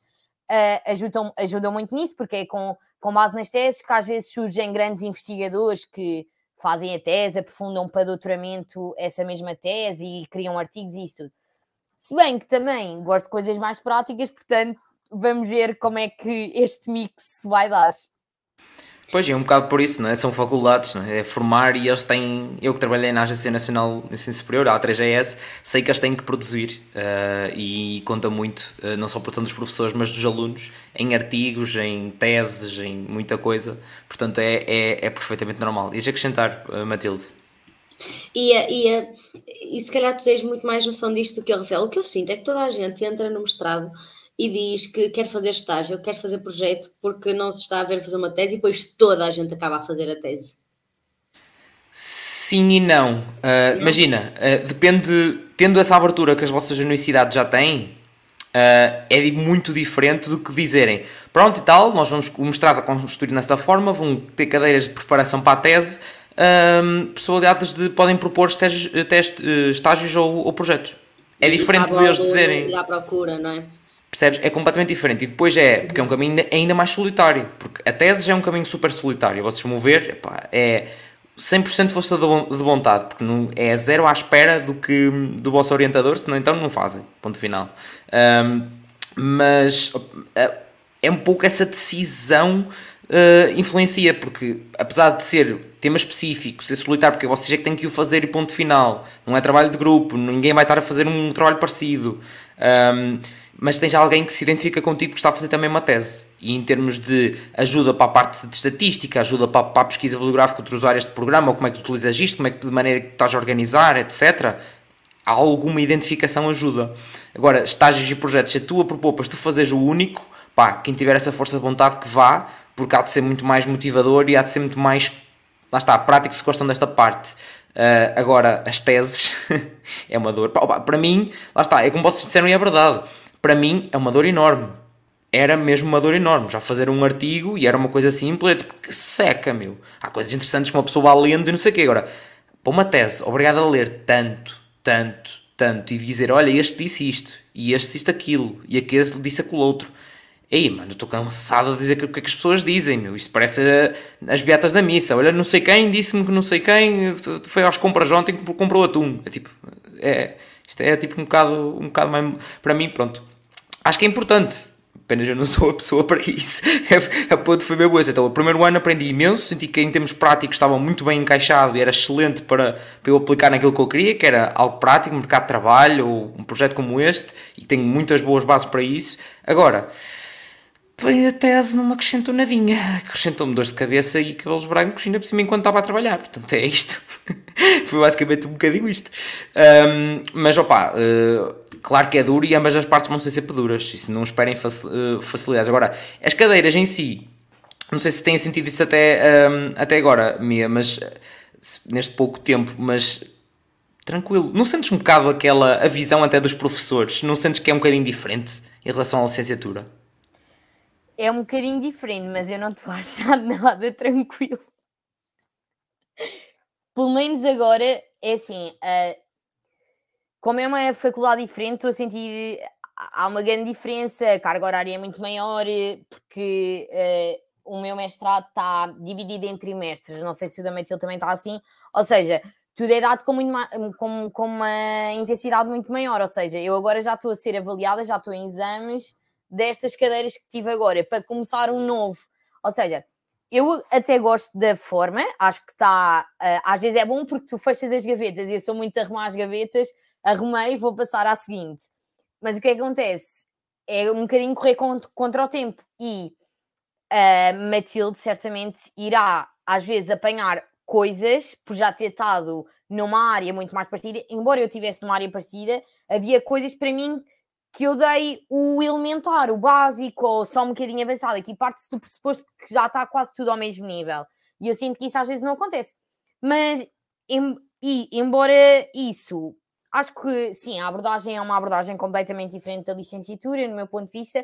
uh, ajudam, ajudam muito nisso, porque é com, com base nas teses que às vezes surgem grandes investigadores que fazem a tese, aprofundam para doutoramento essa mesma tese e criam artigos e isso tudo. Se bem que também gosto de coisas mais práticas, portanto, vamos ver como é que este mix vai dar. Pois é, um bocado por isso, não é? São faculdades, não é? é formar e eles têm. Eu que trabalhei na Agência Nacional de Ensino Superior, a A3GS, sei que eles têm que produzir uh, e conta muito, uh, não só a produção dos professores, mas dos alunos, em artigos, em teses, em muita coisa. Portanto, é, é, é perfeitamente normal. Ias acrescentar, uh, Matilde? E, e, se calhar tu tens muito mais noção disto do que eu, Rafael. O que eu sinto é que toda a gente entra no mestrado e diz que quer fazer estágio, quer fazer projeto, porque não se está a ver fazer uma tese e depois toda a gente acaba a fazer a tese. Sim e não. Uh, não. Imagina, uh, depende, tendo essa abertura que as vossas universidades já têm, uh, é muito diferente do que dizerem pronto e tal, nós vamos o mestrado a construir desta forma, vão ter cadeiras de preparação para a tese, possibilidades de podem propor testes, testes, estágios ou, ou projetos. É diferente de eles dizerem. à procura, não é? Percebes? É completamente diferente. E depois é, porque é um caminho ainda mais solitário. Porque a tese já é um caminho super solitário. Vocês vão ver, epá, é 100% força de vontade, porque não, é zero à espera do, que, do vosso orientador, senão então não fazem. Ponto final. Um, mas é um pouco essa decisão uh, influencia, porque apesar de ser tema específico, ser solitário, porque vocês é que têm que o fazer e ponto final. Não é trabalho de grupo, ninguém vai estar a fazer um trabalho parecido. Um, mas tens alguém que se identifica contigo que está a fazer também uma tese. E em termos de ajuda para a parte de estatística, ajuda para, para a pesquisa bibliográfica de usar este programa, ou como é que utilizas isto, como é que de maneira que estás a organizar, etc. Há alguma identificação ajuda. Agora, estágios e projetos, se a tua propor para tu fazeres o único, pá, quem tiver essa força de vontade que vá, porque há de ser muito mais motivador e há de ser muito mais, lá está, prático se gostam desta parte. Uh, agora, as teses (laughs) é uma dor. Para mim, lá está, é como vocês disseram e é verdade para mim é uma dor enorme. Era mesmo uma dor enorme. Já fazer um artigo, e era uma coisa simples, é tipo, que seca, meu. Há coisas interessantes que uma pessoa vai lendo e não sei o quê. Agora, para uma tese, obrigado a ler tanto, tanto, tanto, e dizer, olha, este disse isto, e este disse aquilo, e aquele disse aquilo outro. Ei, mano, estou cansado de dizer o que é que as pessoas dizem, meu. Isto parece as beatas da missa. Olha, não sei quem disse-me que não sei quem foi às compras ontem que comprou atum. É tipo, é, isto é tipo um bocado, um bocado mais. Para mim, pronto. Acho que é importante Apenas eu não sou a pessoa para isso. (laughs) a ponto foi mesmo isso. Então, o primeiro ano aprendi imenso, senti que em termos práticos estava muito bem encaixado e era excelente para, para eu aplicar naquilo que eu queria, que era algo prático, mercado de trabalho ou um projeto como este, e tenho muitas boas bases para isso. Agora, a tese não me acrescentou nadinha. Acrescentou-me dores de cabeça e cabelos brancos, ainda por cima enquanto estava a trabalhar. Portanto, é isto. (laughs) (laughs) Foi basicamente um bocadinho isto. Um, mas, opa, uh, claro que é duro e ambas as partes vão ser sempre duras. Isso não esperem uh, facilidades. Agora, as cadeiras em si, não sei se têm sentido isso até, um, até agora, Mia, mas neste pouco tempo, mas tranquilo. Não sentes um bocado aquela a visão até dos professores? Não sentes que é um bocadinho diferente em relação à licenciatura? É um bocadinho diferente, mas eu não estou (laughs) a achar nada tranquilo pelo menos agora, é assim, uh, como é uma faculdade diferente, estou a sentir há uma grande diferença, a carga horária é muito maior, porque uh, o meu mestrado está dividido em trimestres, não sei se o da Matilde também está assim, ou seja, tudo é dado com, muito com, com uma intensidade muito maior, ou seja, eu agora já estou a ser avaliada, já estou em exames destas cadeiras que tive agora, para começar um novo, ou seja, eu até gosto da forma, acho que está. Uh, às vezes é bom porque tu fechas as gavetas e eu sou muito a arrumar as gavetas, arrumei vou passar à seguinte. Mas o que, é que acontece? É um bocadinho correr contra, contra o tempo e uh, Matilde certamente irá às vezes apanhar coisas por já ter estado numa área muito mais parecida, embora eu estivesse numa área parecida, havia coisas para mim que eu dei o elementar, o básico, ou só um bocadinho avançado. Aqui parte-se do pressuposto que já está quase tudo ao mesmo nível. E eu sinto que isso às vezes não acontece. Mas, em, e, embora isso, acho que sim, a abordagem é uma abordagem completamente diferente da licenciatura, no meu ponto de vista.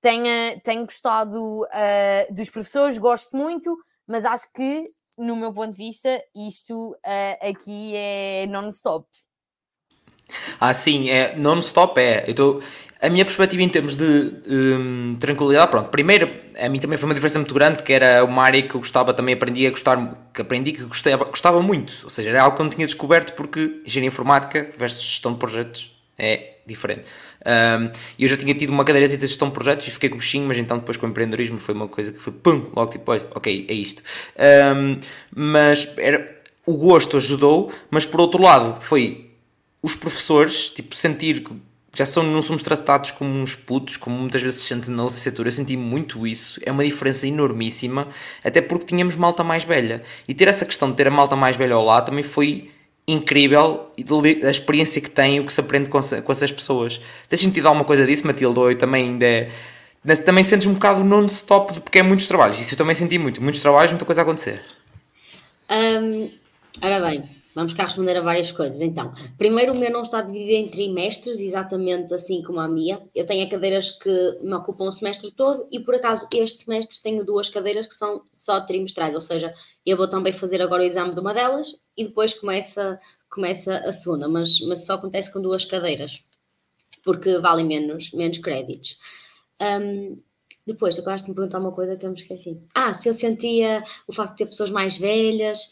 Tenho, tenho gostado uh, dos professores, gosto muito, mas acho que, no meu ponto de vista, isto uh, aqui é non-stop. Ah, sim, é non-stop é. Tô, a minha perspectiva em termos de um, tranquilidade, pronto, primeiro, a mim também foi uma diferença muito grande, que era uma área que eu gostava, também aprendi a gostar, que aprendi que gostava, gostava muito, ou seja, era algo que eu não tinha descoberto porque engenharia informática versus gestão de projetos é diferente. Um, eu já tinha tido uma cadeira de gestão de projetos e fiquei com o bichinho, mas então depois com o empreendedorismo foi uma coisa que foi pum, logo tipo, ok, é isto. Um, mas era, o gosto ajudou, mas por outro lado foi os professores, tipo, sentir que já são, não somos tratados como uns putos, como muitas vezes se sente na licenciatura, eu senti muito isso, é uma diferença enormíssima, até porque tínhamos malta mais velha. E ter essa questão de ter a malta mais velha ao lado também foi incrível a experiência que tem, o que se aprende com, com essas pessoas. Tens sentido alguma coisa disso, Matilde? Ou também ainda é, também sentes um bocado non-stop porque é muitos trabalhos. Isso eu também senti muito. Muitos trabalhos, muita coisa a acontecer. Um, ora bem, Vamos cá responder a várias coisas. Então, primeiro, o meu não está dividido em trimestres, exatamente assim como a minha. Eu tenho cadeiras que me ocupam o semestre todo e, por acaso, este semestre tenho duas cadeiras que são só trimestrais, ou seja, eu vou também fazer agora o exame de uma delas e depois começa, começa a segunda, mas, mas só acontece com duas cadeiras, porque valem menos, menos créditos. Um, depois, acabaste de me perguntar uma coisa que eu me esqueci. Ah, se eu sentia o facto de ter pessoas mais velhas.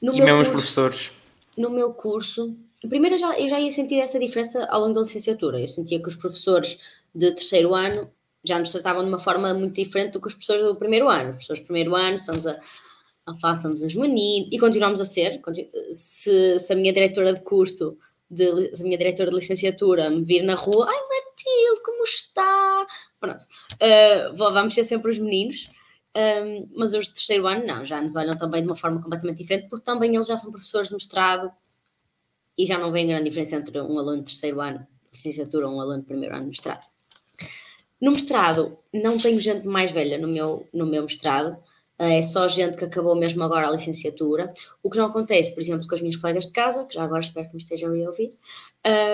No e mesmo curso, os professores no meu curso, primeiro eu já, eu já ia sentir essa diferença ao longo da licenciatura. Eu sentia que os professores de terceiro ano já nos tratavam de uma forma muito diferente do que os professores do primeiro ano. Os professores do primeiro ano somos a, a somos os meninos e continuamos a ser. Se, se a minha diretora de curso, de, a minha diretora de licenciatura me vir na rua, ai Matilde, como está? Pronto, uh, vamos ser sempre os meninos. Um, mas os de terceiro ano não, já nos olham também de uma forma completamente diferente, porque também eles já são professores de mestrado e já não vem grande diferença entre um aluno de terceiro ano de licenciatura ou um aluno de primeiro ano de mestrado. No mestrado, não tenho gente mais velha no meu, no meu mestrado, é só gente que acabou mesmo agora a licenciatura, o que não acontece, por exemplo, com as minhas colegas de casa, que já agora espero que me estejam a ouvir,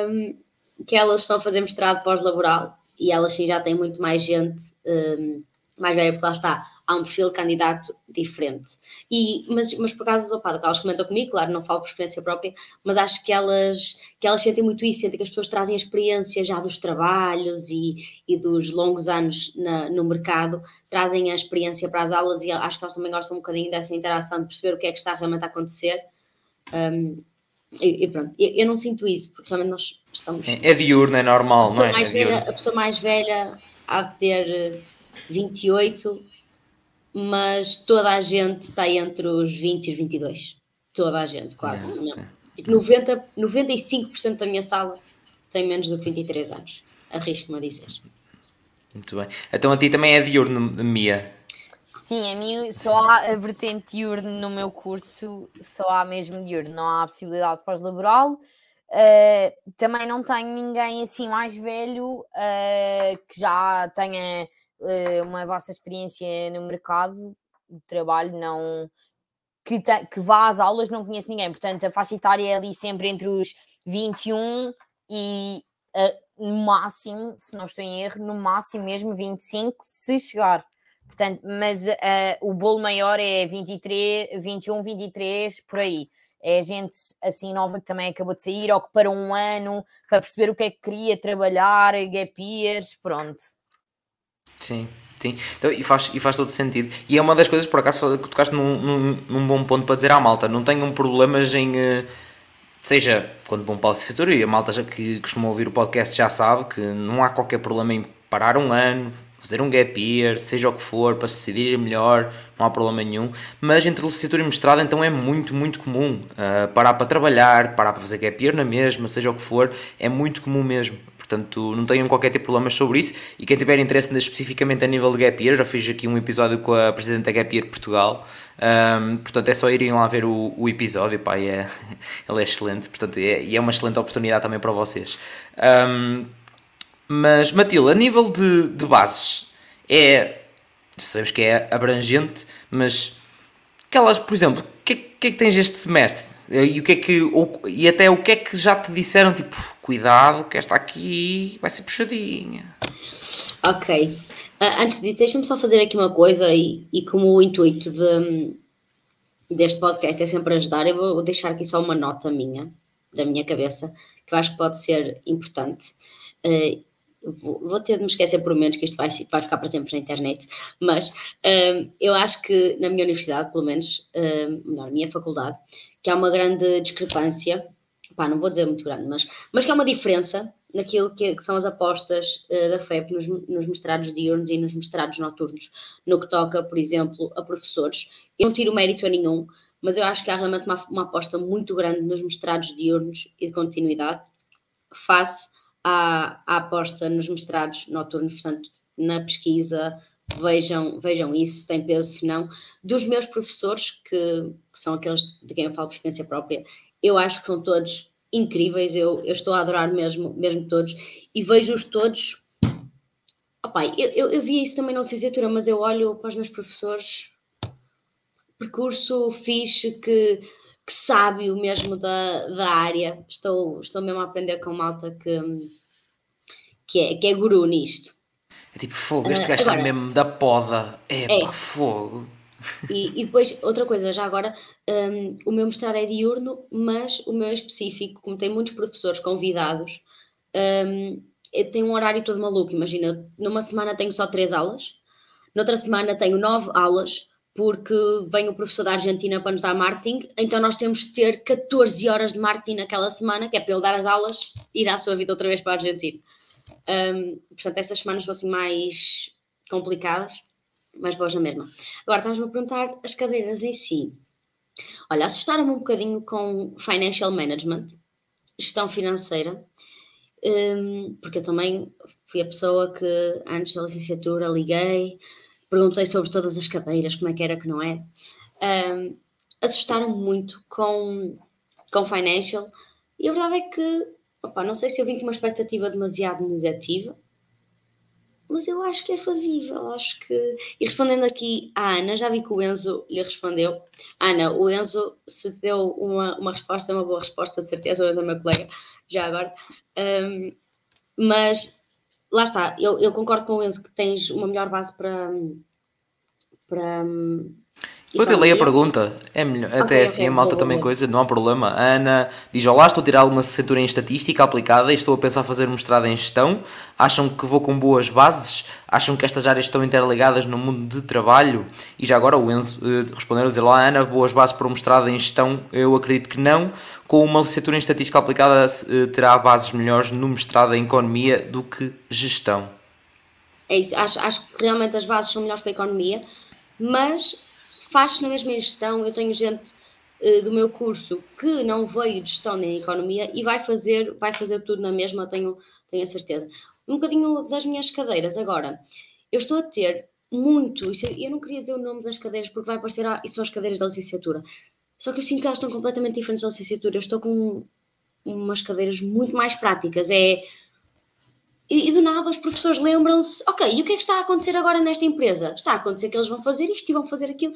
um, que elas a fazer mestrado pós-laboral e elas sim já têm muito mais gente um, mais velha, porque lá está, há um perfil de candidato diferente. E, mas, mas por acaso, opa, elas comentam comigo, claro, não falo por experiência própria, mas acho que elas, que elas sentem muito isso, sentem que as pessoas trazem a experiência já dos trabalhos e, e dos longos anos na, no mercado, trazem a experiência para as aulas e acho que elas também gostam um bocadinho dessa interação, de perceber o que é que está realmente a acontecer. Um, e, e, pronto, eu, eu, não sinto isso, porque realmente nós estamos. É, é diurno, é normal, não é? É a pessoa mais velha há de ter 28, mas toda a gente está entre os 20 e os 22. Toda a gente, quase. É, não. Tipo, 90, 95% da minha sala tem menos do que 23 anos. Arrisco-me a dizer. Muito bem. Então a ti também é diurno, Mia? Sim, a mim só há a vertente diurno no meu curso, só há mesmo diurno, não há possibilidade de pós-laboral. Uh, também não tenho ninguém assim mais velho uh, que já tenha uma vasta experiência no mercado de trabalho, não que, te, que vá às aulas, não conheço ninguém. Portanto, a faixa etária é ali sempre entre os 21 e no máximo, se não estou em erro, no máximo mesmo 25, se chegar. Portanto, mas uh, o bolo maior é 23, 21, 23, por aí. É gente assim nova que também acabou de sair, ou que para um ano, para perceber o que é que queria trabalhar, gap pronto. Sim, sim. Então, e, faz, e faz todo sentido. E é uma das coisas, por acaso, que tocaste num, num, num bom ponto para dizer à malta: não tenham problemas em. Uh, seja quando vão para a licenciatura, e a malta já, que costuma ouvir o podcast já sabe que não há qualquer problema em parar um ano, fazer um gap year, seja o que for, para se decidir melhor, não há problema nenhum. Mas entre licenciatura e mestrado, então é muito, muito comum uh, parar para trabalhar, parar para fazer gap year na mesma, seja o que for, é muito comum mesmo. Portanto, não tenham qualquer tipo de problemas sobre isso. E quem tiver interesse especificamente a nível de Gap Year, já fiz aqui um episódio com a Presidente da Gap Year Portugal. Um, portanto, é só irem lá ver o, o episódio. Pá, é, (laughs) ele é excelente. Portanto, é, e é uma excelente oportunidade também para vocês. Um, mas, Matilde, a nível de, de bases, é. Sabemos que é abrangente, mas. Aquelas, por exemplo, que, que, é que tens este semestre? E, o que é que, ou, e até o que é que já te disseram? Tipo, cuidado, que esta aqui vai ser puxadinha. Ok. Uh, antes de deixa-me só fazer aqui uma coisa e, e como o intuito de, deste podcast é sempre ajudar, eu vou deixar aqui só uma nota minha, da minha cabeça, que eu acho que pode ser importante. Uh, vou ter de me esquecer por menos que isto vai, vai ficar para sempre na internet, mas um, eu acho que na minha universidade, pelo menos, um, na minha faculdade, que há uma grande discrepância, pá, não vou dizer muito grande, mas, mas que há uma diferença naquilo que, que são as apostas uh, da FEP nos, nos mestrados diurnos e nos mestrados noturnos, no que toca, por exemplo, a professores. Eu não tiro mérito a nenhum, mas eu acho que há realmente uma, uma aposta muito grande nos mestrados diurnos e de continuidade, face à, à aposta nos mestrados noturnos, portanto, na pesquisa, vejam, vejam isso, se tem peso, se não. Dos meus professores, que, que, são aqueles de quem eu falo por experiência própria, eu acho que são todos incríveis, eu, eu estou a adorar mesmo, mesmo todos, e vejo-os todos. Opa, eu, eu, eu vi isso também na licenciatura, mas eu olho para os meus professores, percurso fixe, que que sabe o mesmo da, da área. Estou, estou mesmo a aprender com malta que, que, é, que é guru nisto. É tipo fogo, este uh, gajo está mesmo da poda. É, é. pá, fogo. E, e, depois, outra coisa, já agora, um, o meu mestrado é diurno, mas o meu é específico, como tem muitos professores convidados, um, tem um horário todo maluco. Imagina, numa semana tenho só três aulas, noutra semana tenho nove aulas, porque vem o professor da Argentina para nos dar marketing, então nós temos que ter 14 horas de marketing naquela semana, que é para ele dar as aulas e ir à sua vida outra vez para a Argentina. Um, portanto, essas semanas fossem mais complicadas, mais boas na mesma. Agora, estás-me a perguntar as cadeiras em si. Olha, assustaram-me um bocadinho com Financial Management, gestão financeira, um, porque eu também fui a pessoa que antes da licenciatura liguei, perguntei sobre todas as cadeiras, como é que era, que não é. Um, assustaram muito com, com Financial e a verdade é que, opa, não sei se eu vim com uma expectativa demasiado negativa, mas eu acho que é fazível, acho que... E respondendo aqui à Ana, já vi que o Enzo lhe respondeu. Ana, o Enzo, se deu uma, uma resposta, uma boa resposta, de certeza, o Enzo é meu colega, já agora. Um, mas lá está, eu, eu concordo com o Enzo que tens uma melhor base para. para eu te leio a pergunta, é melhor, okay, até assim okay, a malta também coisa, não há problema. A Ana diz: Olá, estou a tirar uma licenciatura em estatística aplicada e estou a pensar fazer mestrado em gestão. Acham que vou com boas bases? Acham que estas áreas estão interligadas no mundo de trabalho? E já agora o Enzo uh, respondeu a dizer: Olá, Ana, boas bases para um mestrado em gestão? Eu acredito que não. Com uma licenciatura em estatística aplicada, uh, terá bases melhores no mestrado em economia do que gestão. É isso, acho, acho que realmente as bases são melhores para a economia, mas faz-se na mesma gestão. Eu tenho gente uh, do meu curso que não veio de gestão nem economia e vai fazer, vai fazer tudo na mesma, tenho, tenho a certeza. Um bocadinho das minhas cadeiras. Agora, eu estou a ter muito, eu não queria dizer o nome das cadeiras porque vai parecer, ah, isso são as cadeiras da licenciatura. Só que eu sinto que elas estão completamente diferentes da licenciatura. Eu estou com umas cadeiras muito mais práticas. É e, e, do nada os professores lembram-se, ok, e o que é que está a acontecer agora nesta empresa? Está a acontecer que eles vão fazer isto e vão fazer aquilo.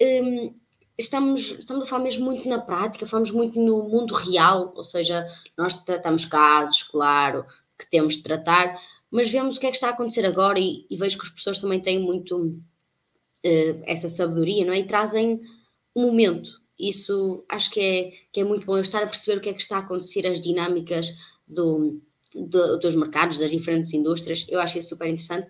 Um, estamos, estamos a falar mesmo muito na prática, falamos muito no mundo real, ou seja, nós tratamos casos, claro, que temos de tratar, mas vemos o que é que está a acontecer agora e, e vejo que os professores também têm muito uh, essa sabedoria, não é? E trazem o um momento. Isso acho que é, que é muito bom, eu estar a perceber o que é que está a acontecer, as dinâmicas do dos mercados, das diferentes indústrias. Eu acho isso super interessante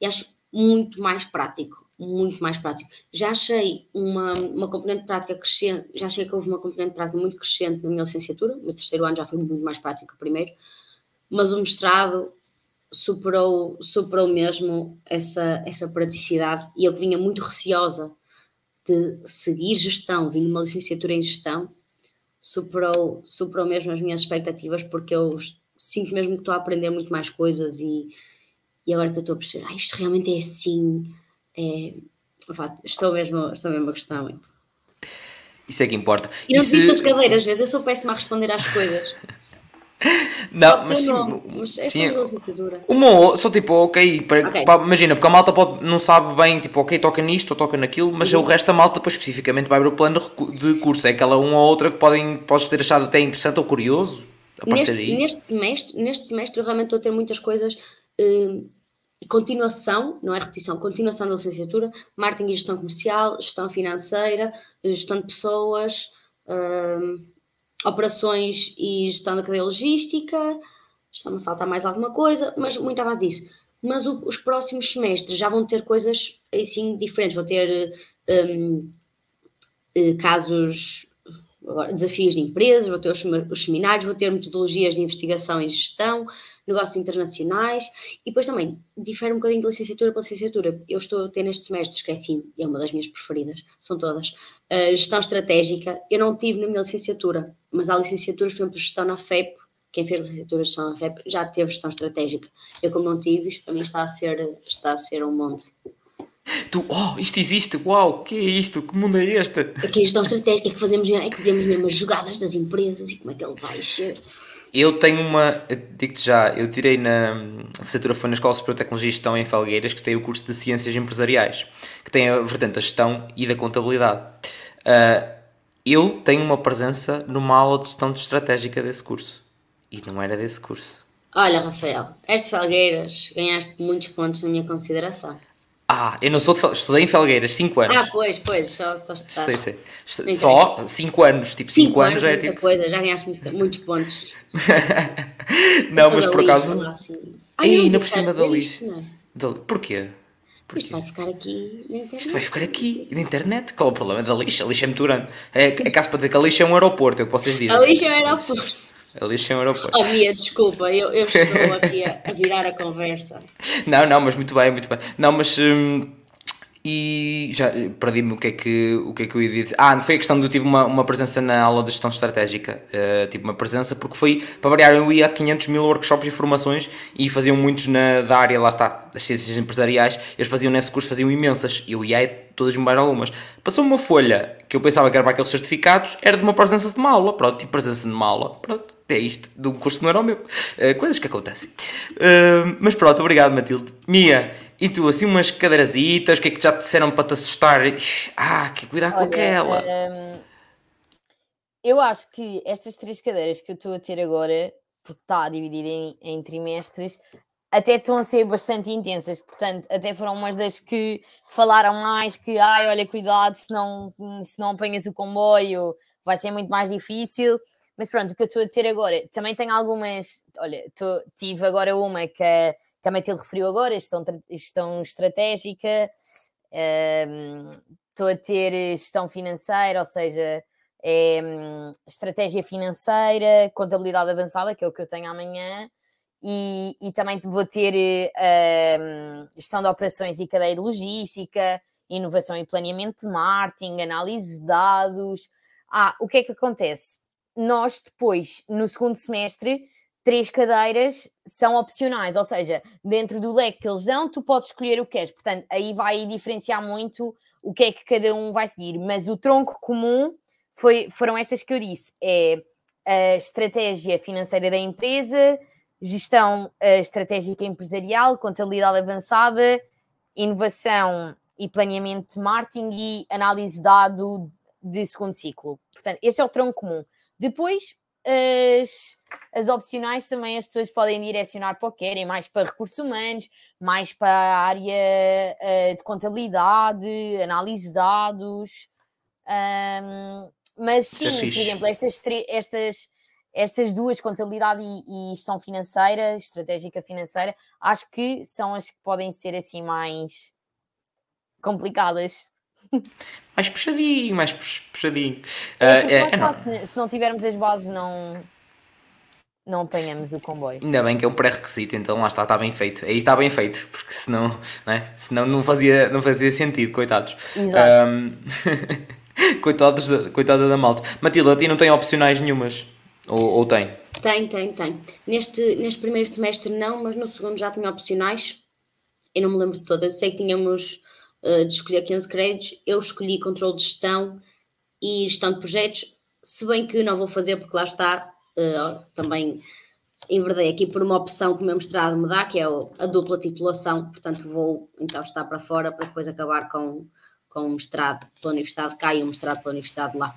e acho muito mais prático, muito mais prático. Já achei uma, uma componente prática crescente, já achei que houve uma componente prática muito crescente na minha licenciatura, o meu terceiro ano já foi muito mais prático que o primeiro, mas o mestrado superou, superou mesmo essa, essa praticidade e eu que vinha muito receosa de seguir gestão, vim uma licenciatura em gestão, superou, superou mesmo as minhas expectativas porque eu sinto mesmo que estou a aprender muito mais coisas e, e agora que eu estou a perceber, ah, isto realmente é assim, é, estou, mesmo, estou mesmo a gostar muito. Isso é que importa. E não disse as cadeiras, às vezes eu sou péssima a responder às coisas. (laughs) Não, mas, nome, mas é sim, uma, só tipo, ok, para, okay. Para, imagina, porque a malta pode, não sabe bem, tipo, ok, toca nisto ou toca naquilo, mas uhum. o resto da malta depois especificamente vai ver o plano de curso, é aquela uma ou outra que podem, podes ter achado até interessante ou curioso, neste, neste, semestre, neste semestre eu realmente estou a ter muitas coisas. Uh, continuação, não é repetição, continuação da licenciatura, marketing e gestão comercial, gestão financeira, gestão de pessoas, uh, operações e gestão da cadeia logística, está-me a faltar mais alguma coisa, mas muito à base disso. Mas o, os próximos semestres já vão ter coisas assim diferentes, vão ter eh, casos desafios de empresas, vou ter os, os, seminários, vou ter metodologias de investigação e gestão, negócios internacionais e depois também difere um bocadinho de licenciatura para licenciatura. Eu estou a ter neste semestre, esqueci, é uma das minhas preferidas, são todas. Uh, gestão estratégica, eu não tive na minha licenciatura, mas há licenciaturas, por exemplo, gestão na FEP, quem fez licenciatura de gestão na FEP já teve gestão estratégica. Eu, como não tive, para mim está a ser, está a ser um monte. Tu, oh, isto existe, uau, que é isto? Que mundo é este? Aqui a gestão estratégica é que fazemos, é que vemos mesmo as jogadas das empresas e como é que ele vai ser. Eu tenho uma, digo-te já, eu tirei na licenciatura foi na Escola Superior de Tecnologia e Gestão em Felgueiras, que tem o curso de Ciências Empresariais, que tem a vertente da gestão e da contabilidade. Uh, eu tenho uma presença numa aula de gestão estratégica desse curso. E não era desse curso. Olha, Rafael, és de Felgueiras, ganhaste muitos pontos na minha consideração. Ah, eu não sou de Estudei em Felgueiras, 5 anos. Ah, pois, pois, só, só estudei. Estudei, só 5 anos, tipo 5 anos, já é tipo. coisa, já ganhaste muito, muitos pontos. (laughs) não, mas por acaso. Assim. Ai, Ei, na por cima da lixa. É? Porquê? Porquê? Isto vai ficar aqui na internet. Isto vai ficar aqui na internet? Qual é o problema da lixa? A lixa é muito grande. É, é caso para dizer que a lixa é um aeroporto, é o que vocês dizem. A lixa é um aeroporto. Ali é um aeroporto. Oh, Mia, desculpa, eu, eu estou aqui a, a, virar a conversa. (laughs) Não, não, mas muito bem, muito bem. Não, mas. Hum, e já perdi-me o que, é que, o que é que eu ia dizer. Ah, foi a questão de eu tive uma, uma presença na aula de gestão estratégica. Uh, tive uma presença porque foi, para variar, eu ia a 500 mil workshops e formações e faziam muitos na, da área, lá está, das ciências empresariais. Eles faziam nesse curso, faziam imensas. Eu ia a todas mais algumas. Passou uma folha que eu pensava que era para aqueles certificados, era de uma presença de uma aula. Pronto, e presença de uma aula. Pronto, é isto. Do curso não era o meu. Uh, coisas que acontecem. Uh, mas pronto, obrigado, Matilde. Mia e tu, assim, umas cadeirazitas, o que é que já te disseram para te assustar? Ah, que cuidado Olha, com aquela. Hum, eu acho que estas três cadeiras que eu estou a ter agora, porque está dividida em, em trimestres, até estão a ser bastante intensas, portanto, até foram umas das que falaram mais que, ai, olha, cuidado, se não, se não apanhas o comboio, vai ser muito mais difícil. Mas pronto, o que eu estou a ter agora, também tenho algumas, olha, tô, tive agora uma que, a, que a Matilde referiu agora, gestão, gestão estratégica, um, estou a ter gestão financeira, ou seja, é, estratégia financeira, contabilidade avançada, que é o que eu tenho amanhã, e, e também vou ter uh, gestão de operações e cadeia de logística, inovação e planeamento de marketing, análise de dados. Ah, o que é que acontece? Nós depois, no segundo semestre, três cadeiras são opcionais, ou seja, dentro do leque que eles dão, tu podes escolher o que queres. Portanto, aí vai diferenciar muito o que é que cada um vai seguir. Mas o tronco comum foi, foram estas que eu disse: é a estratégia financeira da empresa, gestão uh, estratégica empresarial, contabilidade avançada, inovação e planeamento de marketing e análise de dado de segundo ciclo. Portanto, este é o tronco comum. Depois, as, as opcionais também as pessoas podem direcionar para o que querem, mais para recursos humanos, mais para a área uh, de contabilidade, análise de dados. Um, mas é sim, por exemplo, estas, estas estas duas, contabilidade e, e, gestão financeira, estratégica financeira, acho que são as que podem ser assim mais complicadas. (laughs) Mais puxadinho, mais puxadinho. É, uh, é, é, não. Se, se, não tivermos as bases, não, não apanhamos o comboio. Ainda bem que é um pré-requisito, então lá está, está bem feito. Aí está bem feito, porque senão, não, é? senão não, fazia, não fazia sentido, coitados. Exato. Um... (laughs) coitados, coitada da malta. Matilda, a ti não tem opcionais nenhumas? Ou, ou tem? Tem, tem, tem. Neste, neste primeiro semestre não, mas no segundo já tinha opcionais. Eu não me lembro de todas. Eu sei que tínhamos uh, de escolher 15 créditos. Eu escolhi controle de gestão e gestão de projetos, se bem que não vou fazer porque lá está, uh, também enverdei aqui por uma opção que o meu mestrado me dá, que é a dupla titulação, portanto vou então estar para fora para depois acabar com, com o mestrado pela Universidade de cá e o mestrado pela Universidade de lá.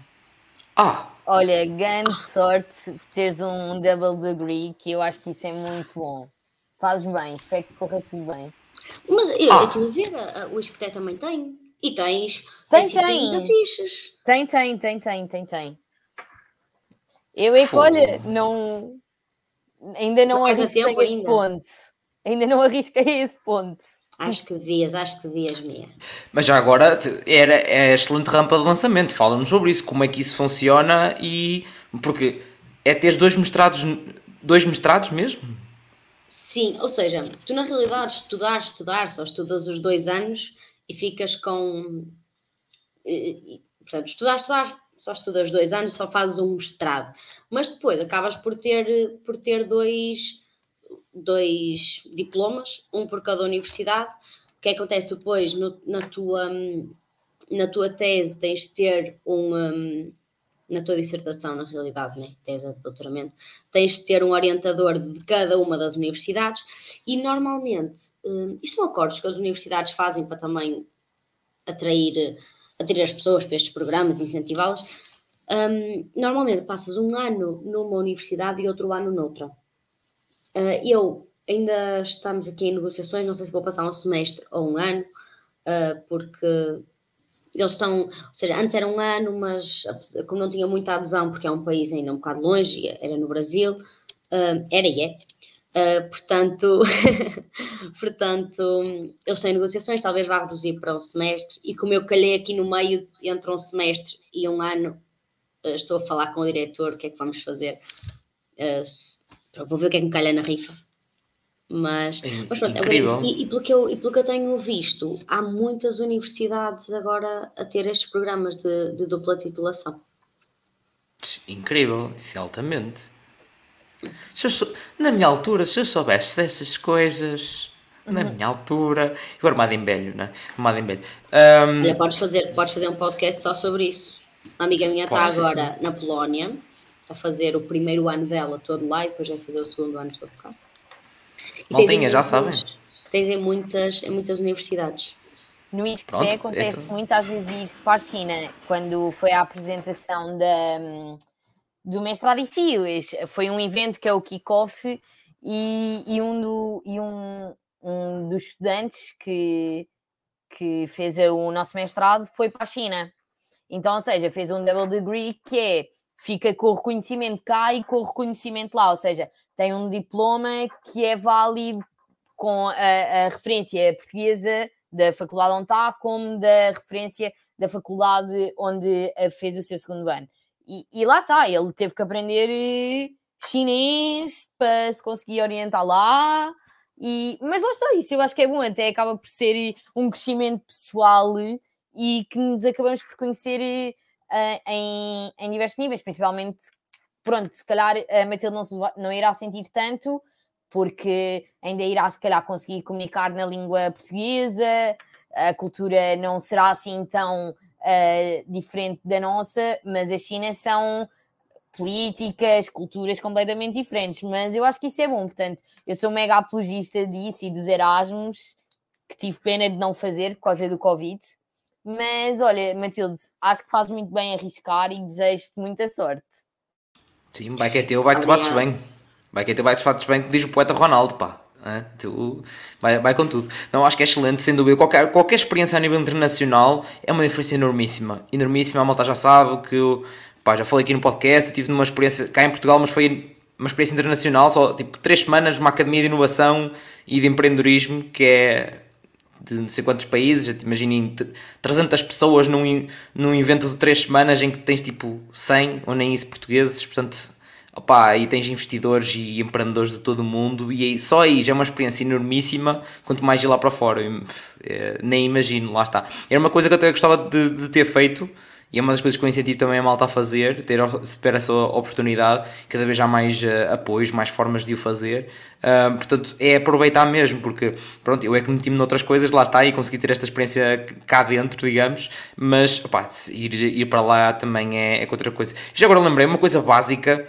Ah! Olha, grande sorte teres um double degree, que eu acho que isso é muito bom. Fazes bem, espero que corra tudo bem. Mas eu, ah. eu tive a ver, o Isqueté também tem. E tens. Tem, tem. Fichas. Tem, tem, tem, tem, tem, tem. Eu é que, olha, não. Ainda não, não arrisquei esse ainda. ponto. Ainda não arrisquei esse ponto. Acho que devias, acho que devias mesmo. Mas já agora era é excelente rampa de lançamento. Fala-nos sobre isso, como é que isso funciona e. Porque é ter dois mestrados, dois mestrados mesmo? Sim, ou seja, tu na realidade estudar, estudar, só estudas os dois anos e ficas com. portanto, estudar, estudar, só estudas dois anos, só fazes um mestrado. Mas depois acabas por ter, por ter dois dois diplomas, um por cada universidade. O que acontece depois no, na, tua, na tua tese tens de ter um na tua dissertação, na realidade, né? tese de doutoramento, tens de ter um orientador de cada uma das universidades e normalmente, um, isto são acordos que as universidades fazem para também atrair, atrair as pessoas para estes programas, incentivá-las. Um, normalmente passas um ano numa universidade e outro ano noutra. Uh, eu ainda estamos aqui em negociações, não sei se vou passar um semestre ou um ano, uh, porque eles estão, ou seja, antes era um ano, mas como não tinha muita adesão, porque é um país ainda um bocado longe, era no Brasil, uh, era e é. Uh, portanto, (laughs) portanto, eles têm negociações, talvez vá reduzir para um semestre, e como eu calhei aqui no meio entre um semestre e um ano, uh, estou a falar com o diretor o que é que vamos fazer. Uh, vou ver o que é que me calha na rifa. Mas, mas pronto, agora, e, e, pelo que eu, e pelo que eu tenho visto, há muitas universidades agora a ter estes programas de, de dupla titulação. Incrível, isso é altamente. Se sou, na minha altura, se eu soubesse dessas coisas, uhum. na minha altura, eu armado em velho, né? Armado em velho. Um, Olha, podes fazer, podes fazer um podcast só sobre isso. Uma amiga minha está agora sim. na Polónia a fazer o primeiro ano dela todo lá e depois vai fazer o segundo ano todo cá. Maltinha, já sabem. Tens em muitas, em muitas universidades. No ISCTE acontece então... muito às vezes ir para a China, quando foi a apresentação da, do mestrado em si, foi um evento que é o kick-off e, e, um, do, e um, um dos estudantes que, que fez o nosso mestrado foi para a China. Então, ou seja, fez um double degree que é fica com o reconhecimento cá e com o reconhecimento lá, ou seja, tem um diploma que é válido com a, a referência portuguesa da faculdade onde está, como da referência da faculdade onde fez o seu segundo ano. E, e lá está, ele teve que aprender eh, chinês para se conseguir orientar lá. E, mas lá está, isso eu acho que é bom, até acaba por ser eh, um crescimento pessoal e que nos acabamos por conhecer uh, em, em diversos níveis, principalmente, pronto, se calhar a Matilde não, se, não irá sentir tanto, porque ainda irá se calhar conseguir comunicar na língua portuguesa, a cultura não será assim tão uh, diferente da nossa, mas a China são políticas, culturas completamente diferentes, mas eu acho que isso é bom, portanto, eu sou mega apologista disso e dos Erasmus, que tive pena de não fazer por causa do Covid, mas olha, Matilde, acho que fazes muito bem arriscar e desejo-te muita sorte. Sim, vai que é teu, vai que te bates bem. Vai que é teu, vai que te bates bem, que diz o poeta Ronaldo, pá. Tu, vai, vai com tudo. Não, acho que é excelente, sem dúvida. Qualquer, qualquer experiência a nível internacional é uma diferença enormíssima. Enormíssima. A malta já sabe que eu pá, já falei aqui no podcast. Eu tive numa experiência cá em Portugal, mas foi uma experiência internacional. Só tipo três semanas numa academia de inovação e de empreendedorismo que é de não sei quantos países, imaginem 300 pessoas num, num evento de 3 semanas em que tens tipo 100 ou nem isso portugueses, portanto, opá, aí tens investidores e empreendedores de todo o mundo e aí, só aí já é uma experiência enormíssima, quanto mais ir lá para fora, eu, é, nem imagino, lá está. Era uma coisa que eu até gostava de, de ter feito, e é uma das coisas que eu incentivo também a malta a fazer, ter, ter essa oportunidade, cada vez há mais uh, apoios, mais formas de o fazer. Uh, portanto, é aproveitar mesmo, porque pronto, eu é que meti-me noutras coisas, lá está, e consegui ter esta experiência cá dentro, digamos, mas opá, ir, ir para lá também é, é outra coisa. Já agora lembrei uma coisa básica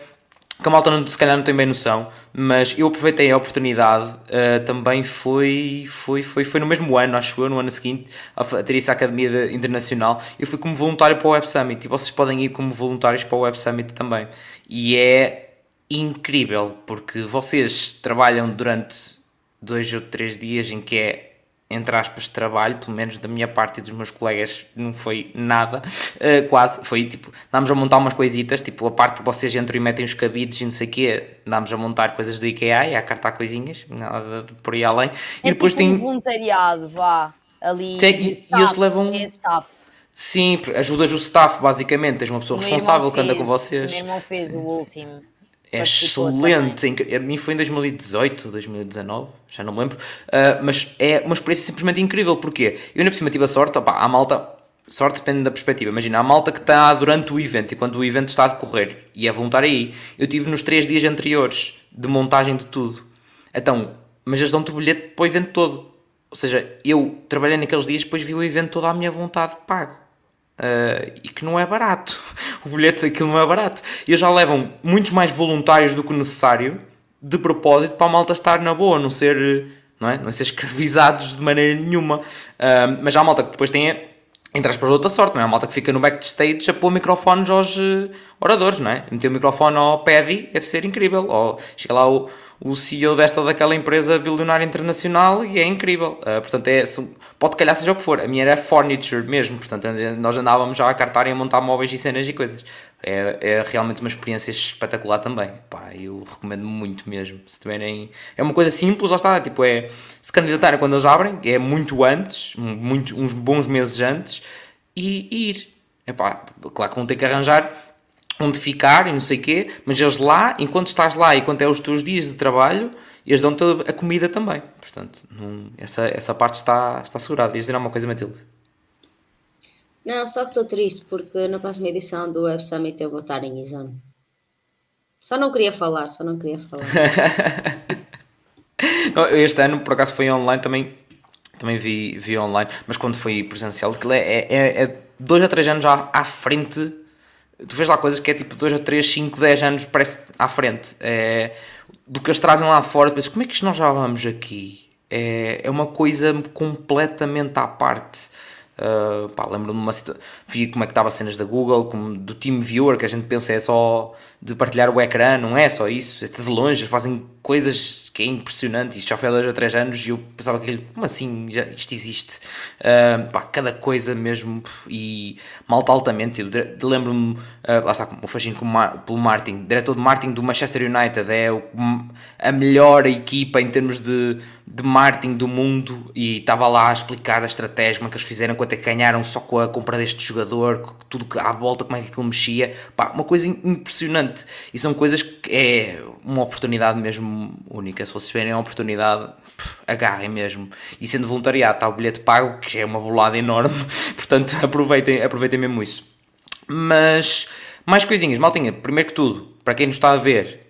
que a malta não, se calhar não tem bem noção, mas eu aproveitei a oportunidade, uh, também foi, foi, foi, foi no mesmo ano, acho eu, no ano seguinte, a, ter isso à Academia de, Internacional, eu fui como voluntário para o Web Summit, e vocês podem ir como voluntários para o Web Summit também, e é incrível, porque vocês trabalham durante dois ou três dias em que é entre aspas, de trabalho, pelo menos da minha parte e dos meus colegas, não foi nada, uh, quase, foi tipo, andámos a montar umas coisitas, tipo, a parte que vocês entram e metem os cabides e não sei o quê, andámos a montar coisas do IKEA e a cartar coisinhas, nada por aí além. É e depois tipo tem... um voluntariado, vá, ali, Sim, e, staff, e eles levam... É staff. Sim, ajudas o staff, basicamente, tens uma pessoa responsável que anda com vocês. O meu irmão fez Sim. o último é excelente. A mim foi em 2018, 2019, já não me lembro. Uh, mas é uma experiência simplesmente incrível. Porquê? Eu ainda por cima tive a sorte, opa, a malta. Sorte depende da perspectiva. Imagina, a malta que está durante o evento e quando o evento está a decorrer e é voluntário aí. Eu tive nos três dias anteriores de montagem de tudo. Então, mas eles dão-te o bilhete para o evento todo. Ou seja, eu trabalhei naqueles dias, depois vi o evento todo à minha vontade pago. Uh, e que não é barato. (laughs) O bilhete daquilo não é barato. E já levam muitos mais voluntários do que necessário, de propósito, para a malta estar na boa, não ser, não é? não ser escravizados de maneira nenhuma. Uh, mas já a malta que depois tem, entre aspas, outra sorte, não é? A malta que fica no backstage a pôr microfones aos uh, oradores, não é? Meter o microfone ao Paddy deve ser incrível. Ou chega lá o o CEO desta ou daquela empresa bilionária internacional e é incrível. Uh, portanto, é, pode calhar seja o que for. A minha era furniture mesmo, portanto, nós andávamos já a cartar e a montar móveis e cenas e coisas. É, é realmente uma experiência espetacular também. Pá, eu recomendo muito mesmo. Se tiverem. É uma coisa simples, lá está. Tipo, é se candidatarem quando eles abrem, é muito antes, muito, uns bons meses antes, e, e ir. Claro que vão ter que arranjar onde ficar e não sei o quê, mas eles lá, enquanto estás lá e quando é os teus dias de trabalho, eles dão-te a comida também. Portanto, não, essa, essa parte está, está assegurada. Ias dizer alguma coisa, Matilde? Não, só que estou triste porque na próxima edição do Web Summit eu vou estar em exame. Só não queria falar, só não queria falar. (laughs) não, este ano, por acaso, foi online também. Também vi, vi online, mas quando foi presencial, aquilo é, é, é dois a três anos à, à frente tu vês lá coisas que é tipo 2 ou 3, 5, 10 anos parece à frente é, do que eles trazem lá fora, pensas, como é que isto nós já vamos aqui? É, é uma coisa completamente à parte. Uh, lembro-me uma situação, vi como é que estava as cenas da Google, como do TeamViewer, que a gente pensa é só de partilhar o ecrã, não é só isso, até de longe, fazem coisas que é impressionante. Isto já foi há dois ou três anos e eu pensava que como assim já, isto existe? Uh, pá, cada coisa mesmo e malta altamente. Eu lembro-me, uh, lá está, o fascínio pelo Martin, diretor de marketing do Manchester United, é o, a melhor equipa em termos de, de marketing do mundo e estava lá a explicar a estratégia, como é que eles fizeram, quanto é que ganharam só com a compra deste jogador, tudo que à volta, como é que aquilo mexia. Pá, uma coisa impressionante. E são coisas que é uma oportunidade mesmo única. Se vocês tiverem a oportunidade, agarrem mesmo. E sendo voluntariado, está o bilhete pago, que é uma bolada enorme, (laughs) portanto aproveitem, aproveitem mesmo isso. Mas mais coisinhas, maltinha. Primeiro que tudo, para quem nos está a ver,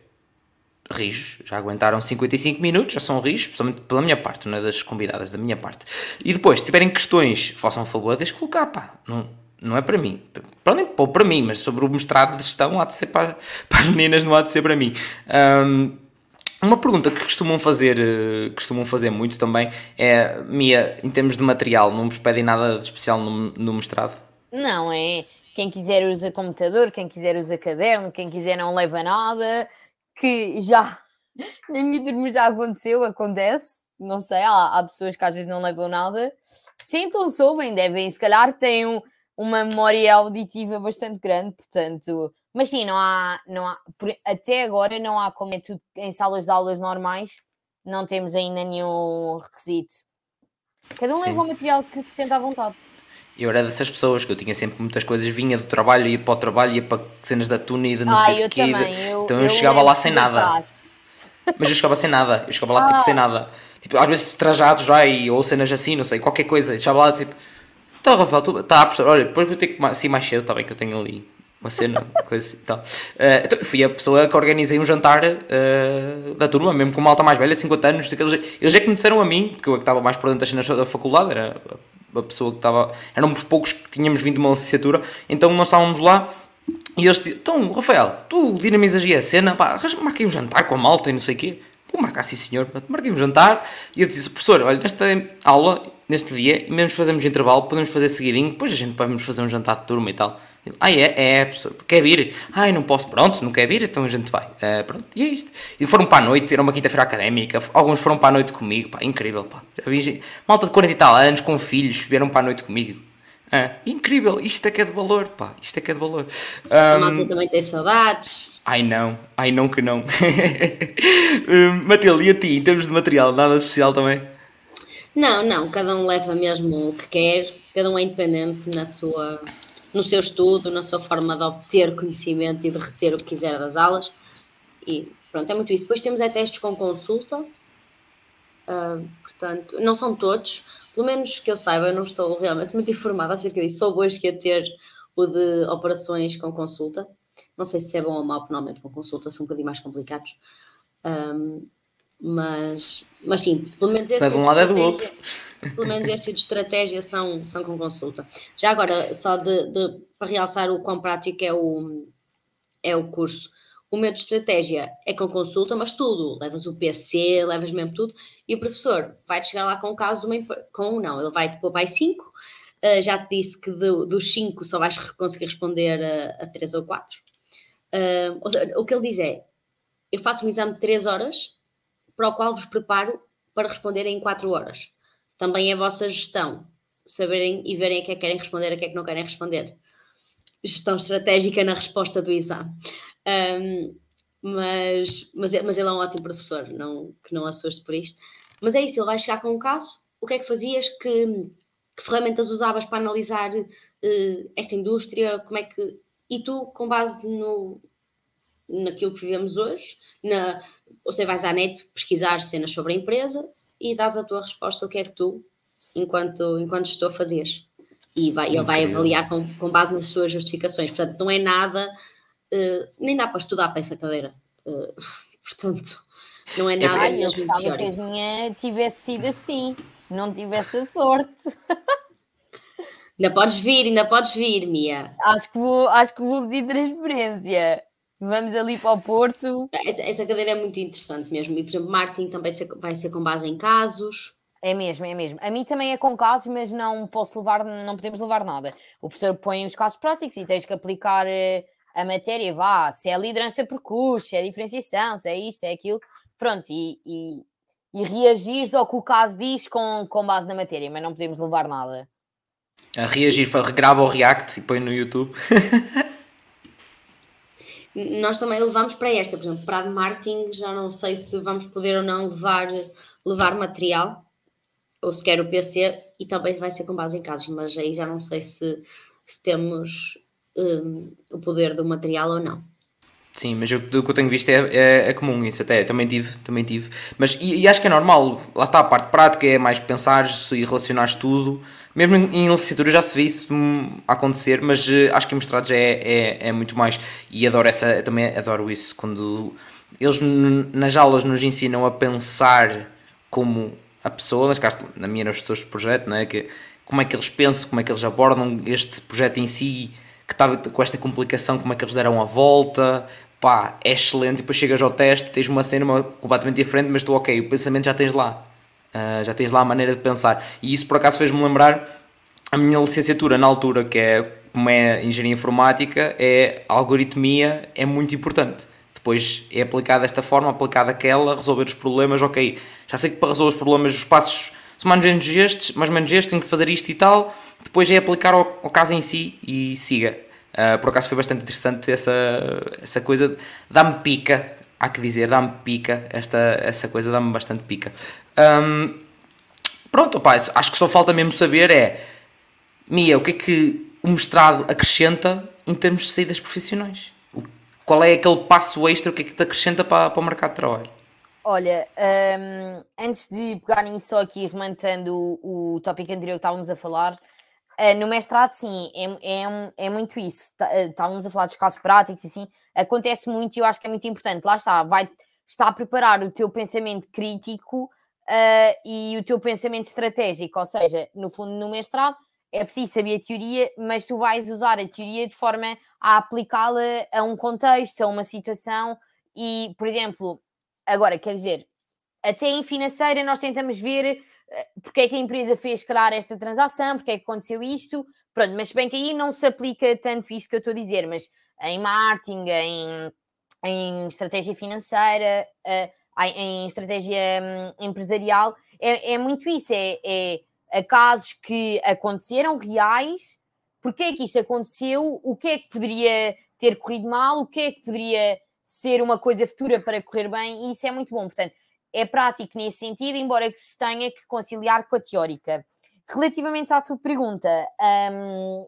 rijos, já aguentaram 55 minutos, já são rijos, principalmente pela minha parte, não é das convidadas, da minha parte. E depois, se tiverem questões, façam favor, deixem colocar, pá. Não, não é para mim. Podem pôr para mim, mas sobre o mestrado de gestão há de ser para, (laughs) para as meninas, não há de ser para mim. Um, uma pergunta que costumam fazer, uh, costumam fazer muito também é, Mia, em termos de material, não vos pedem nada de especial no, no mestrado? Não, é quem quiser usa computador, quem quiser usa caderno, quem quiser não leva nada, que já (laughs) na minha turma já aconteceu, acontece, não sei, há, há pessoas que às vezes não levam nada, sentam-se, ouvem, devem, se calhar têm um, uma memória auditiva bastante grande, portanto, mas sim, não há, não há até agora não há como é tudo em salas de aulas normais, não temos ainda nenhum requisito. Cada um sim. leva o material que se sente à vontade. Eu era dessas pessoas que eu tinha sempre muitas coisas, vinha do trabalho, ia para o trabalho, ia para cenas da tuna e de não ah, sei o quê. Eu, então eu, eu chegava lá sem nada. Mas eu chegava sem nada, eu chegava lá ah. tipo sem nada. Tipo, às vezes trajado já e, ou cenas assim, não sei, qualquer coisa. Eu chegava lá tipo, então Rafael, tu, tá, olha, depois vou ter que assim mais cedo, está bem que eu tenho ali uma cena, coisa e tal. Uh, então, fui a pessoa que organizei um jantar uh, da turma, mesmo com uma alta mais velha, 50 anos. Daqueles, eles é que me disseram a mim, porque eu é que estava mais por dentro das cenas da faculdade, era a pessoa que estava. Éramos poucos que tínhamos vindo de uma licenciatura, então nós estávamos lá e eles diziam: Então, Rafael, tu dinamizas aí a cena, pá, marquei um jantar com a malta e não sei o quê. Vou marcar, sim senhor. Marquei um jantar e eu disse: Professor, olha, nesta aula, neste dia, mesmo fazemos intervalo, podemos fazer seguidinho, depois a gente vamos fazer um jantar de turma e tal. Ah, é? É, professor. Quer vir? Ai, não posso. Pronto, não quer vir, então a gente vai. Uh, pronto, e é isto. E foram para a noite, era uma quinta-feira académica. Alguns foram para a noite comigo, pá, incrível, pá. Vi malta de 40 e tal anos, com filhos, vieram para a noite comigo. Ah, incrível, isto é que é de valor, pá, isto é que é de valor. Um, a malta também tem saudades. Ai não, ai não que não. (laughs) um, Matilde, e a ti, em termos de material, nada de especial também? Não, não, cada um leva mesmo o que quer, cada um é independente na sua no seu estudo, na sua forma de obter conhecimento e de reter o que quiser das aulas. E pronto, é muito isso. Depois temos é testes com consulta, uh, portanto, não são todos, pelo menos que eu saiba, eu não estou realmente muito informada acerca disso. Sou hoje que ia ter o de operações com consulta. Não sei se é bom ou mau, normalmente com consulta são um bocadinho mais complicados. Um, ah, mas, mas sim, pelo menos é de um lado é do outro pelo menos esse de estratégia são, são com consulta. Já agora, só de, de, para realçar o quão prático é o, é o curso. O meu de estratégia é com consulta, mas tudo. Levas o PC, levas mesmo tudo, e o professor vai-te chegar lá com o caso de uma com não, ele vai-te pôr mais 5. Uh, eh, já te disse que do, dos 5 só vais conseguir responder a 3 ou 4. Uh, eh, o que ele diz é: eu faço um exame de 3 horas, para o qual vos preparo para responder em 4 horas também é a vossa gestão, saberem e verem a que é que querem responder, a que é que não querem responder. Gestão estratégica na resposta do exame. Um, mas, mas, mas ele é um ótimo professor, não, que não assuste por isto. Mas é isso, ele vai chegar com um caso. O que é que fazias? Que, que ferramentas usavas para analisar uh, esta indústria? Como é que. E tu, com base no, naquilo que vivemos hoje, na, ou seja, vais à net pesquisar cenas sobre a empresa e dás a tua resposta o que é que tu, enquanto, enquanto estou a fazer. E vai, ele vai avaliar com, com base nas suas justificações. Portanto, não é nada, uh, nem dá para estudar para essa cadeira. Uh, (laughs) portanto, não é nada Ai, mesmo eu teórico. que a minha tivesse sido assim, não tivesse a sorte. Ainda podes vir, ainda podes vir, Mia. Acho que vou, acho que vou pedir transferência. Vamos ali para o Porto. Essa, essa cadeira é muito interessante mesmo. E, por exemplo, marketing também vai ser com base em casos. É mesmo, é mesmo. A mim também é com casos, mas não posso levar, não podemos levar nada. O professor põe os casos práticos e tens que aplicar uh, a matéria, vá, se é liderança por curso, se é diferenciação, se é isto, se é aquilo, pronto, e, e, e reagires ao que o caso diz com, com base na matéria, mas não podemos levar nada. A reagir, regrava o React e põe no YouTube. (laughs) Nós também levamos para esta, por exemplo, para a de marketing, já não sei se vamos poder ou não levar, levar material, ou sequer o PC, e também vai ser com base em casos, mas aí já não sei se, se temos um, o poder do material ou não. Sim, mas o, que eu tenho visto é, é, é, comum isso até, também tive, também tive. Mas, e, e, acho que é normal, lá está a parte prática, é mais pensar e relacionar tudo. Mesmo em, em licenciatura já se vê isso hum, acontecer, mas uh, acho que em mestrados é, é, é muito mais. E adoro essa, também adoro isso, quando eles nas aulas nos ensinam a pensar como a pessoa, nas caso, na minha nos gestores de projeto, não é? que, como é que eles pensam, como é que eles abordam este projeto em si, que está com esta complicação, como é que eles deram a volta, pá, é excelente. E depois chegas ao teste, tens uma cena completamente diferente, mas tu, ok, o pensamento já tens lá. Uh, já tens lá a maneira de pensar. E isso por acaso fez-me lembrar a minha licenciatura na altura, que é como é engenharia informática, é algoritmia, é muito importante. Depois é aplicada desta forma, aplicada aquela, resolver os problemas, ok. Já sei que para resolver os problemas os passos são mais ou menos estes, mais ou menos estes, tenho que fazer isto e tal. Depois é aplicar ao caso em si e siga. Uh, por acaso foi bastante interessante essa, essa coisa, dá-me pica, há que dizer, dá-me pica, esta, essa coisa dá-me bastante pica. Um, pronto, opa, acho que só falta mesmo saber é, Mia, o que é que o mestrado acrescenta em termos de saídas profissionais? Qual é aquele passo extra, o que é que te acrescenta para, para o mercado de trabalho? Olha, um, antes de pegar nisso só aqui, remantando o, o tópico anterior que estávamos a falar, no mestrado, sim, é, é, é muito isso. Tá, uh, estávamos a falar dos casos práticos e assim, acontece muito e eu acho que é muito importante. Lá está, vai estar a preparar o teu pensamento crítico uh, e o teu pensamento estratégico, ou seja, no fundo, no mestrado é preciso saber a teoria, mas tu vais usar a teoria de forma a aplicá-la a um contexto, a uma situação e, por exemplo, agora, quer dizer, até em financeira nós tentamos ver porque é que a empresa fez, claro, esta transação, porque é que aconteceu isto, pronto, mas bem que aí não se aplica tanto isto que eu estou a dizer, mas em marketing, em, em estratégia financeira, uh, em estratégia um, empresarial, é, é, muito isso, é, é casos que aconteceram reais, porque é que isto aconteceu, o que é que poderia ter corrido mal, o que é que poderia ser uma coisa futura para correr bem, e isso é muito bom, portanto, é prático nesse sentido, embora que se tenha que conciliar com a teórica. Relativamente à tua pergunta, um,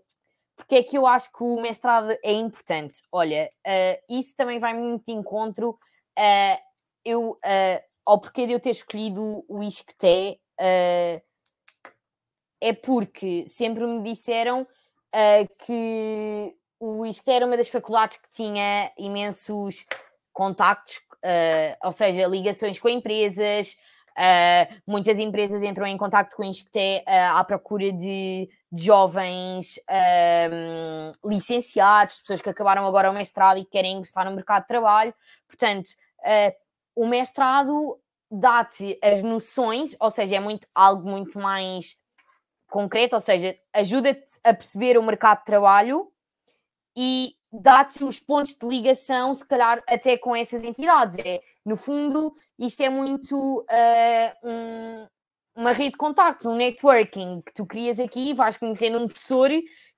porque é que eu acho que o mestrado é importante? Olha, uh, isso também vai muito de encontro uh, eu, uh, ao porquê de eu ter escolhido o ISCTE, uh, é porque sempre me disseram que o ISCTE era uma das faculdades que tinha imensos contactos uh, ou seja, ligações com empresas. Uh, muitas empresas entram em contato com isto uh, à procura de, de jovens uh, licenciados, pessoas que acabaram agora o mestrado e querem ingressar no mercado de trabalho. Portanto, o mestrado dá-te as noções, ou seja, é muito, algo muito mais concreto, ou seja, ajuda-te a perceber o mercado de trabalho e dá-te os pontos de ligação, se calhar até com essas entidades. É, no fundo, isto é muito uh, um, uma rede de contactos, um networking que tu crias aqui, vais conhecendo um professor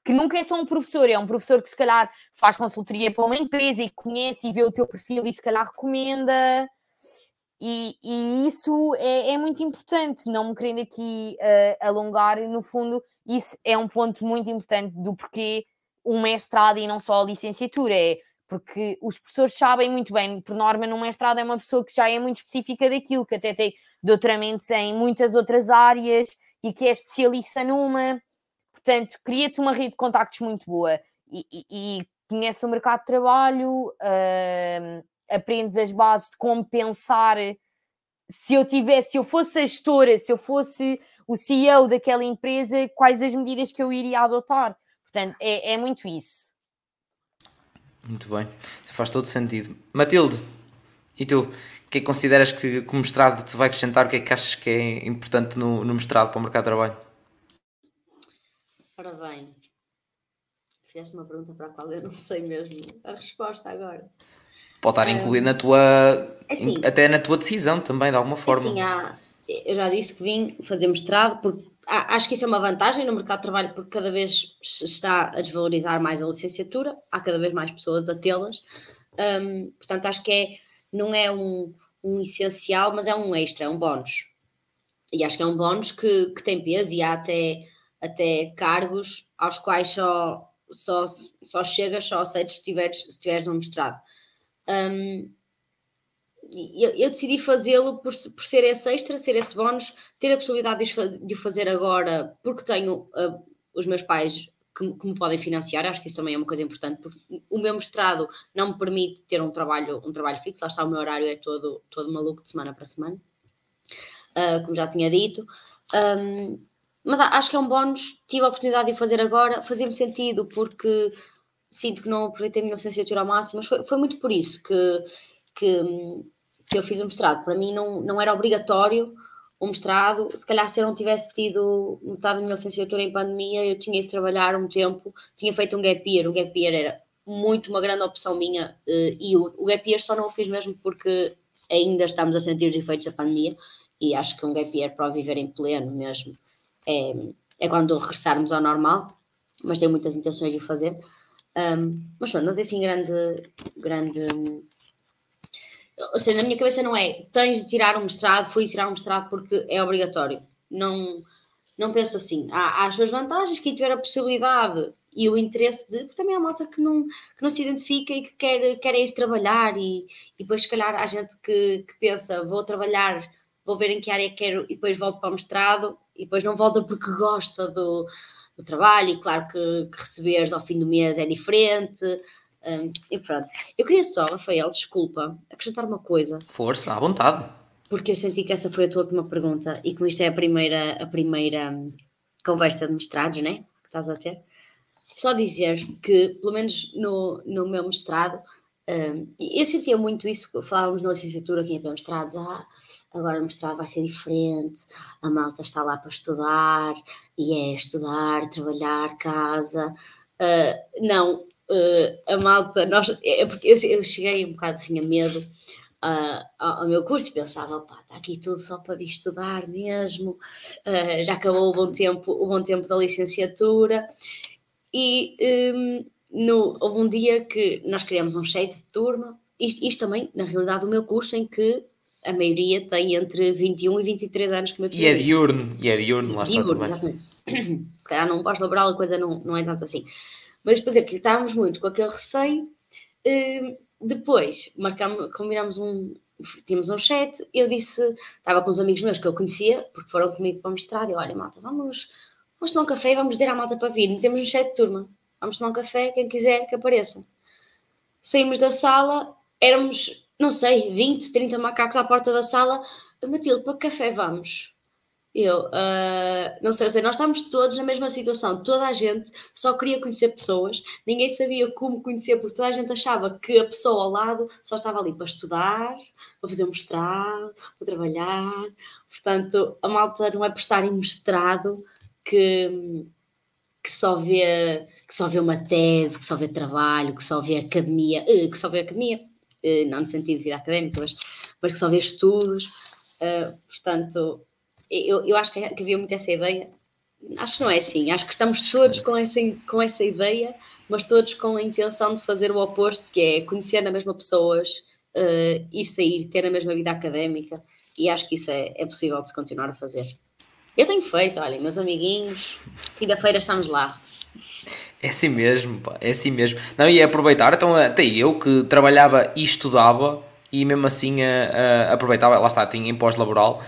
que nunca é só um professor, é um professor que se calhar faz consultoria para uma empresa e conhece e vê o teu perfil e se calhar recomenda. E, e isso é, é, muito importante, não me querendo aqui uh, alongar, no fundo, isso é um ponto muito importante do porquê um mestrado e não só a licenciatura, é porque os professores sabem muito bem, por norma, num mestrado é uma pessoa que já é muito específica daquilo, que até tem doutoramentos em muitas outras áreas e que é especialista numa. Portanto, cria-te uma rede de contactos muito boa e, e, e conhece o mercado de trabalho, uh, aprendes as bases de como pensar. Se eu tivesse, se eu fosse a gestora, se eu fosse o CEO daquela empresa, quais as medidas que eu iria adotar? Portanto, é, é muito isso. Muito bem, faz todo sentido. Matilde, e tu? O que é que consideras que, que o mestrado te vai acrescentar? O que é que achas que é importante no, no mestrado para o mercado de trabalho? Ora bem, fizeste uma pergunta para a qual eu não sei mesmo a resposta agora. Pode estar incluído na tua. assim, até na tua decisão também, de alguma forma. Assim, há, eu já disse que vim fazer mestrado, porque acho que isso é uma vantagem no mercado de trabalho, porque cada vez está a desvalorizar mais a licenciatura, há cada vez mais pessoas a tê-las. Hum, portanto, acho que é, não é um, um essencial, mas é um extra, é um bónus. E acho que é um bónus que, que tem peso e há até, até cargos aos quais só, só, só chegas, só aceites se tiveres, se tiveres um mestrado. E eu, eu decidi fazê-lo por, por ser esse extra, ser esse bónus, ter a possibilidade de, o fazer agora, porque tenho ah, os meus pais que, que me podem financiar, acho que isso também é uma coisa importante, porque o meu mestrado não me permite ter um trabalho, um trabalho fixo, lá está, o meu horário é todo, todo maluco de semana para semana, ah, como já tinha dito. Ahm, mas acho que é um bónus, tive a oportunidade de fazer agora, fazia-me sentido, porque sinto que não aproveitei a minha licenciatura ao máximo, mas foi, foi muito por isso que, que, que eu fiz o mestrado. Para mim não, não era obrigatório o mestrado, se calhar se eu não tivesse tido metade da minha licenciatura em pandemia, eu tinha ido trabalhar um tempo, tinha feito um gap year, o gap year era muito uma grande opção minha eh, e o, o gap year só não o fiz mesmo porque ainda estamos a sentir os efeitos da pandemia e acho que um gap year para viver em pleno mesmo é, é quando regressarmos ao normal, mas tenho muitas intenções de fazer. Um, mas pronto, não tem assim grande, grande. Ou seja, na minha cabeça não é tens de tirar um mestrado, fui tirar um mestrado porque é obrigatório. Não, não penso assim. Há, há as suas vantagens, quem tiver a possibilidade e o interesse de. Porque também há malta que não, que não se identifica e que quer, quer ir trabalhar, e, e depois, se calhar, há gente que, que pensa: vou trabalhar, vou ver em que área quero e depois volto para o mestrado, e depois não volta porque gosta do, do trabalho, e claro que, que receberes ao fim do mês é diferente. Hum, e pronto. Eu queria só, Rafael, desculpa, acrescentar uma coisa Força, à vontade. porque eu senti que essa foi a tua última pergunta e como isto é a primeira, a primeira hum, conversa de mestrados, né? Que estás a ter. Só dizer que, pelo menos no, no meu mestrado, hum, eu sentia muito isso, falávamos na licenciatura que ia para mestrados, ah, agora o mestrado vai ser diferente, a malta está lá para estudar, e é estudar, trabalhar, casa. Ah, não, ah, a malta, nós, é porque eu, eu cheguei um bocado assim a medo, ah, ao ao meu curso e pensava, pá, está aqui tudo só para vir estudar mesmo, ah, já acabou o bom tempo, o bom tempo da licenciatura e hum, no, houve um dia que nós criamos um chat de turma, isto, isto também, na realidade, o meu curso em que a maioria tem entre 21 e 23 anos, como eu E tinha é dito. diurno, e é diurno, lá está Diurno, também. exatamente. (clears throat) Se calhar num pós-laboral a coisa não, não é tanto assim. Mas, por exemplo, estávamos muito com aquele receio. hum, depois, marcamos, combinamos um. Tínhamos um chat, eu disse, estava com uns amigos meus que eu conhecia, porque foram comigo para o mestrado, e eu, olha, malta, vamos, vamos tomar um café e vamos dizer à malta para vir. Temos um chat de turma, vamos tomar um café, quem quiser que apareça. Saímos da sala, éramos, não sei, 20, 30 macacos à porta da sala. Matilde, para que café vamos? Eu, "Ah, não sei, eu sei, nós estávamos todos na mesma situação, toda a gente só queria conhecer pessoas, ninguém sabia como conhecer, porque toda a gente achava que a pessoa ao lado só estava ali para estudar, para fazer um mestrado, para trabalhar. Portanto, a malta não é por estar em mestrado que, que só vê que só vê uma tese, que só vê trabalho, que só vê academia, eh, que só vê academia, eh, não no sentido de vida académica, mas, mas que só vê estudos. eh, portanto, eu, eu acho que, que havia muito essa ideia. Acho que não é assim. Acho que estamos todos com essa, com essa ideia, mas todos com a intenção de fazer o oposto, que é conhecer na mesma pessoas, eh, ir sair, ter a mesma vida académica. E acho que isso é, é possível de se continuar a fazer. Eu tenho feito, olhem, meus amiguinhos, quinta-feira estamos lá. É assim mesmo, pá, é assim mesmo. Não, e é aproveitar, então até eu que trabalhava e estudava e mesmo assim ah, ah, aproveitava, lá está, tinha em pós-laboral.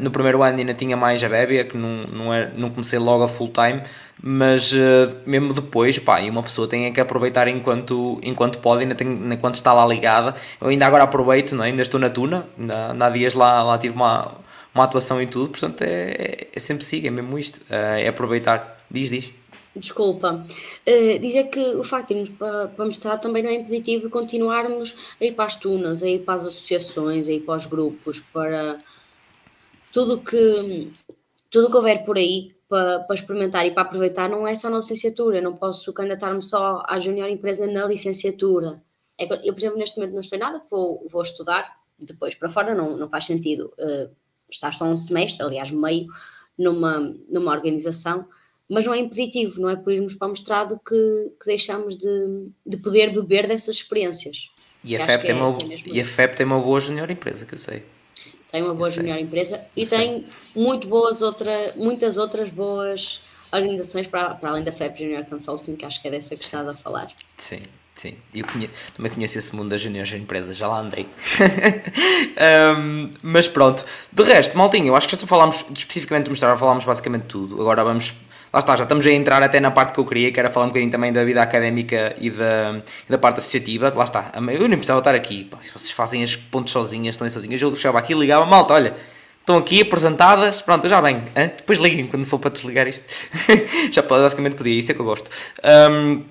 No primeiro ano ainda tinha mais a bébia, que não, não, é, não comecei logo a full time, mas ah, mesmo depois, pá, e uma pessoa tem é que aproveitar enquanto, enquanto pode, ainda tem, enquanto está lá ligada. Eu ainda agora aproveito, não é? ainda estou na Tuna, ainda, ainda há dias lá, lá tive uma, uma atuação e tudo, portanto é, é, é sempre siga, é mesmo isto, ah, é aproveitar. Diz, diz. Desculpa. Uh, dizer que o facto de irmos para, para mostrar também não é impeditivo continuarmos a ir para as tunas, a ir para as associações, a ir para os grupos, para tudo que tudo que houver por aí para, para experimentar e para aproveitar não é só na licenciatura, eu não posso candidatar-me só à junior empresa na licenciatura. É eu, por exemplo, neste momento não estou em nada, vou, vou estudar, depois para fora não, não faz sentido uh, estar só um semestre, aliás, meio, numa, numa organização, mas não é impeditivo, não é por irmos para o mestrado que, que deixamos de, de poder beber dessas experiências. E a, FEP tem, é, uma, é e a FEP tem uma boa junior empresa, que eu sei. Tem uma boa junior empresa e tem muito boas outra, muitas outras boas organizações para, para além da FEP Junior Consulting, que acho que é dessa que estás a falar. Sim, sim. Eu conheço, também conheço esse mundo das juniores empresas, já lá andei. (laughs) um, mas pronto. De resto, maltinho, eu acho que já falámos especificamente do mostrar, falámos basicamente tudo. Agora vamos lá está, já estamos a entrar até na parte que eu queria, que era falar um bocadinho também da vida académica e da, e da parte associativa. Lá está, eu nem precisava estar aqui. Pá, vocês fazem as pontos sozinhas, estão aí sozinhas, eu chegava aqui e ligava, malta, olha, estão aqui apresentadas, pronto, eu já venho. Hein? Depois liguem quando for para desligar isto. (laughs) já basicamente podia, isso é que eu gosto. Um,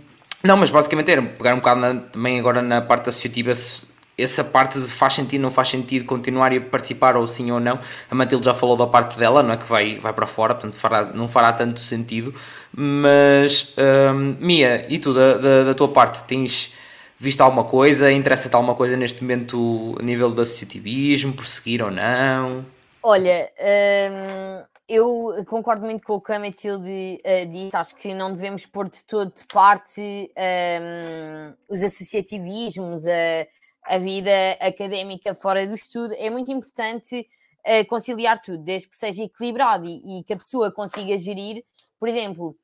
não, mas basicamente era pegar um bocado na, também agora na parte associativa, se, essa parte de faz sentido, não faz sentido continuar a participar ou sim ou não. A Matilde já falou da parte dela, não é que vai, vai para fora, portanto fará, não fará tanto sentido. Mas, hum, Mia, e tu, da, da, da, tua parte, tens visto alguma coisa? Interessa-te alguma coisa neste momento a nível do associativismo, prosseguir ou não? Olha, hum, eu concordo muito com o que a Matilde uh, disse. Acho que não devemos pôr de todo de parte um, os associativismos, a a vida académica fora do estudo, é muito importante uh, conciliar tudo, desde que seja equilibrado e, e, que a pessoa consiga gerir. Por exemplo,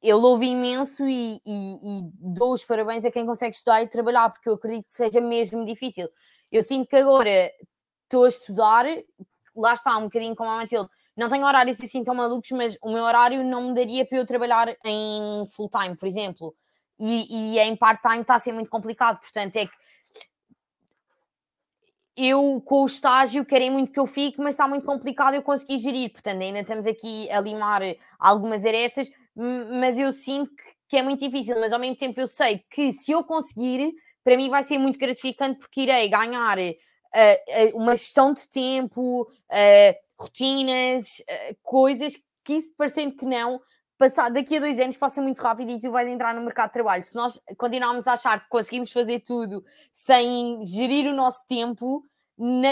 eu louvo imenso e, e, e, dou os parabéns a quem consegue estudar e trabalhar, porque eu acredito que seja mesmo difícil. Eu sinto que agora estou a estudar, lá está, um bocadinho como a Matilde, não tenho horários assim tão malucos, mas o meu horário não me daria para eu trabalhar em full time, por exemplo. E, e em part-time está a ser muito complicado, portanto é que eu com o estágio querem muito que eu fique, mas está muito complicado eu conseguir gerir, portanto ainda estamos aqui a limar algumas arestas, mas eu sinto que é muito difícil, mas ao mesmo tempo eu sei que se eu conseguir, para mim vai ser muito gratificante porque irei ganhar uh, uma gestão de tempo, uh, rotinas, uh, coisas que isso parecendo que não, passar, daqui a dois anos passa muito rápido e tu vais entrar no mercado de trabalho. Se nós continuarmos a achar que conseguimos fazer tudo sem gerir o nosso tempo,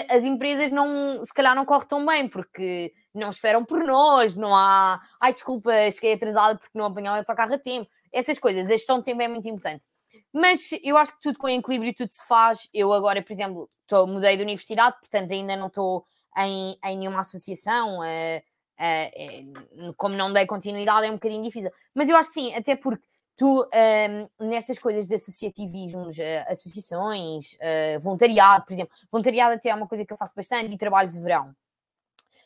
as empresas não, se calhar não correm tão bem, porque não esperam por nós, não há, ai desculpa, cheguei atrasada porque não apanhei o autocarro a tempo. Essas coisas, a gestão de tempo é muito importante. Mas eu acho que tudo com equilíbrio tudo se faz. Eu agora, por exemplo, tô, mudei de universidade, portanto ainda não estou em, em nenhuma associação. Uh, Uh, como não dei continuidade, é um bocadinho difícil. Mas eu acho sim, até porque tu, uh, nestas coisas de associativismos, uh, associações, uh, voluntariado, por exemplo, voluntariado até é uma coisa que eu faço bastante e trabalhos de verão.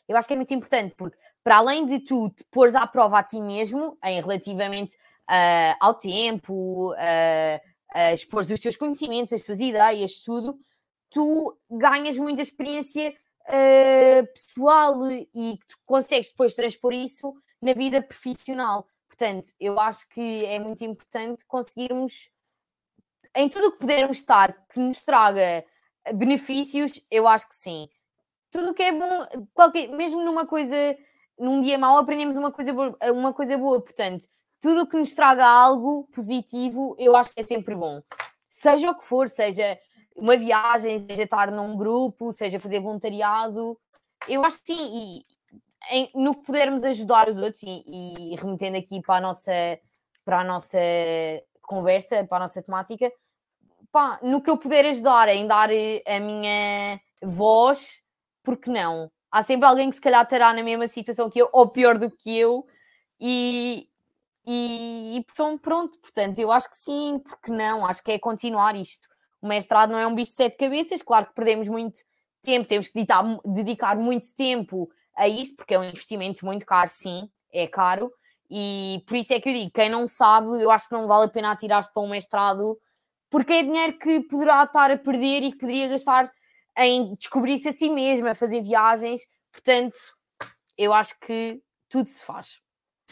Eu acho que é muito importante porque, para além de tu te pôres à prova a ti mesmo, em relativamente ao tempo, uh, expor os teus conhecimentos, as tuas ideias, tudo, tu ganhas muita experiência uh, pessoal e que tu consegues depois transpor isso na vida profissional. Portanto, eu acho que é muito importante conseguirmos, em tudo o que pudermos estar, que nos traga benefícios, eu acho que sim. Tudo o que é bom, qualquer, mesmo numa coisa, num dia mau, aprendemos uma coisa, boa, uma coisa boa. Portanto, tudo o que nos traga algo positivo, eu acho que é sempre bom. Seja o que for, seja uma viagem, seja estar num grupo, seja fazer voluntariado. Eu acho que sim, e em, no que pudermos ajudar os outros, e, e, remetendo aqui para a nossa, para a nossa conversa, para a nossa temática, pá, no que eu puder ajudar em dar a minha voz, porque não? Há sempre alguém que se calhar estará na mesma situação que eu, ou pior do que eu, e, e, e pronto, portanto, eu acho que sim, porque não? Acho que é continuar isto o mestrado não é um bicho de sete cabeças, claro que perdemos muito tempo, temos que dedicar, dedicar muito tempo a isto, porque é um investimento muito caro, sim, é caro, e por isso é que eu digo, quem não sabe, eu acho que não vale a pena atirar-se para um mestrado, porque é dinheiro que poderá estar a perder e que poderia gastar em descobrir-se a si mesmo, a fazer viagens, portanto, eu acho que tudo se faz.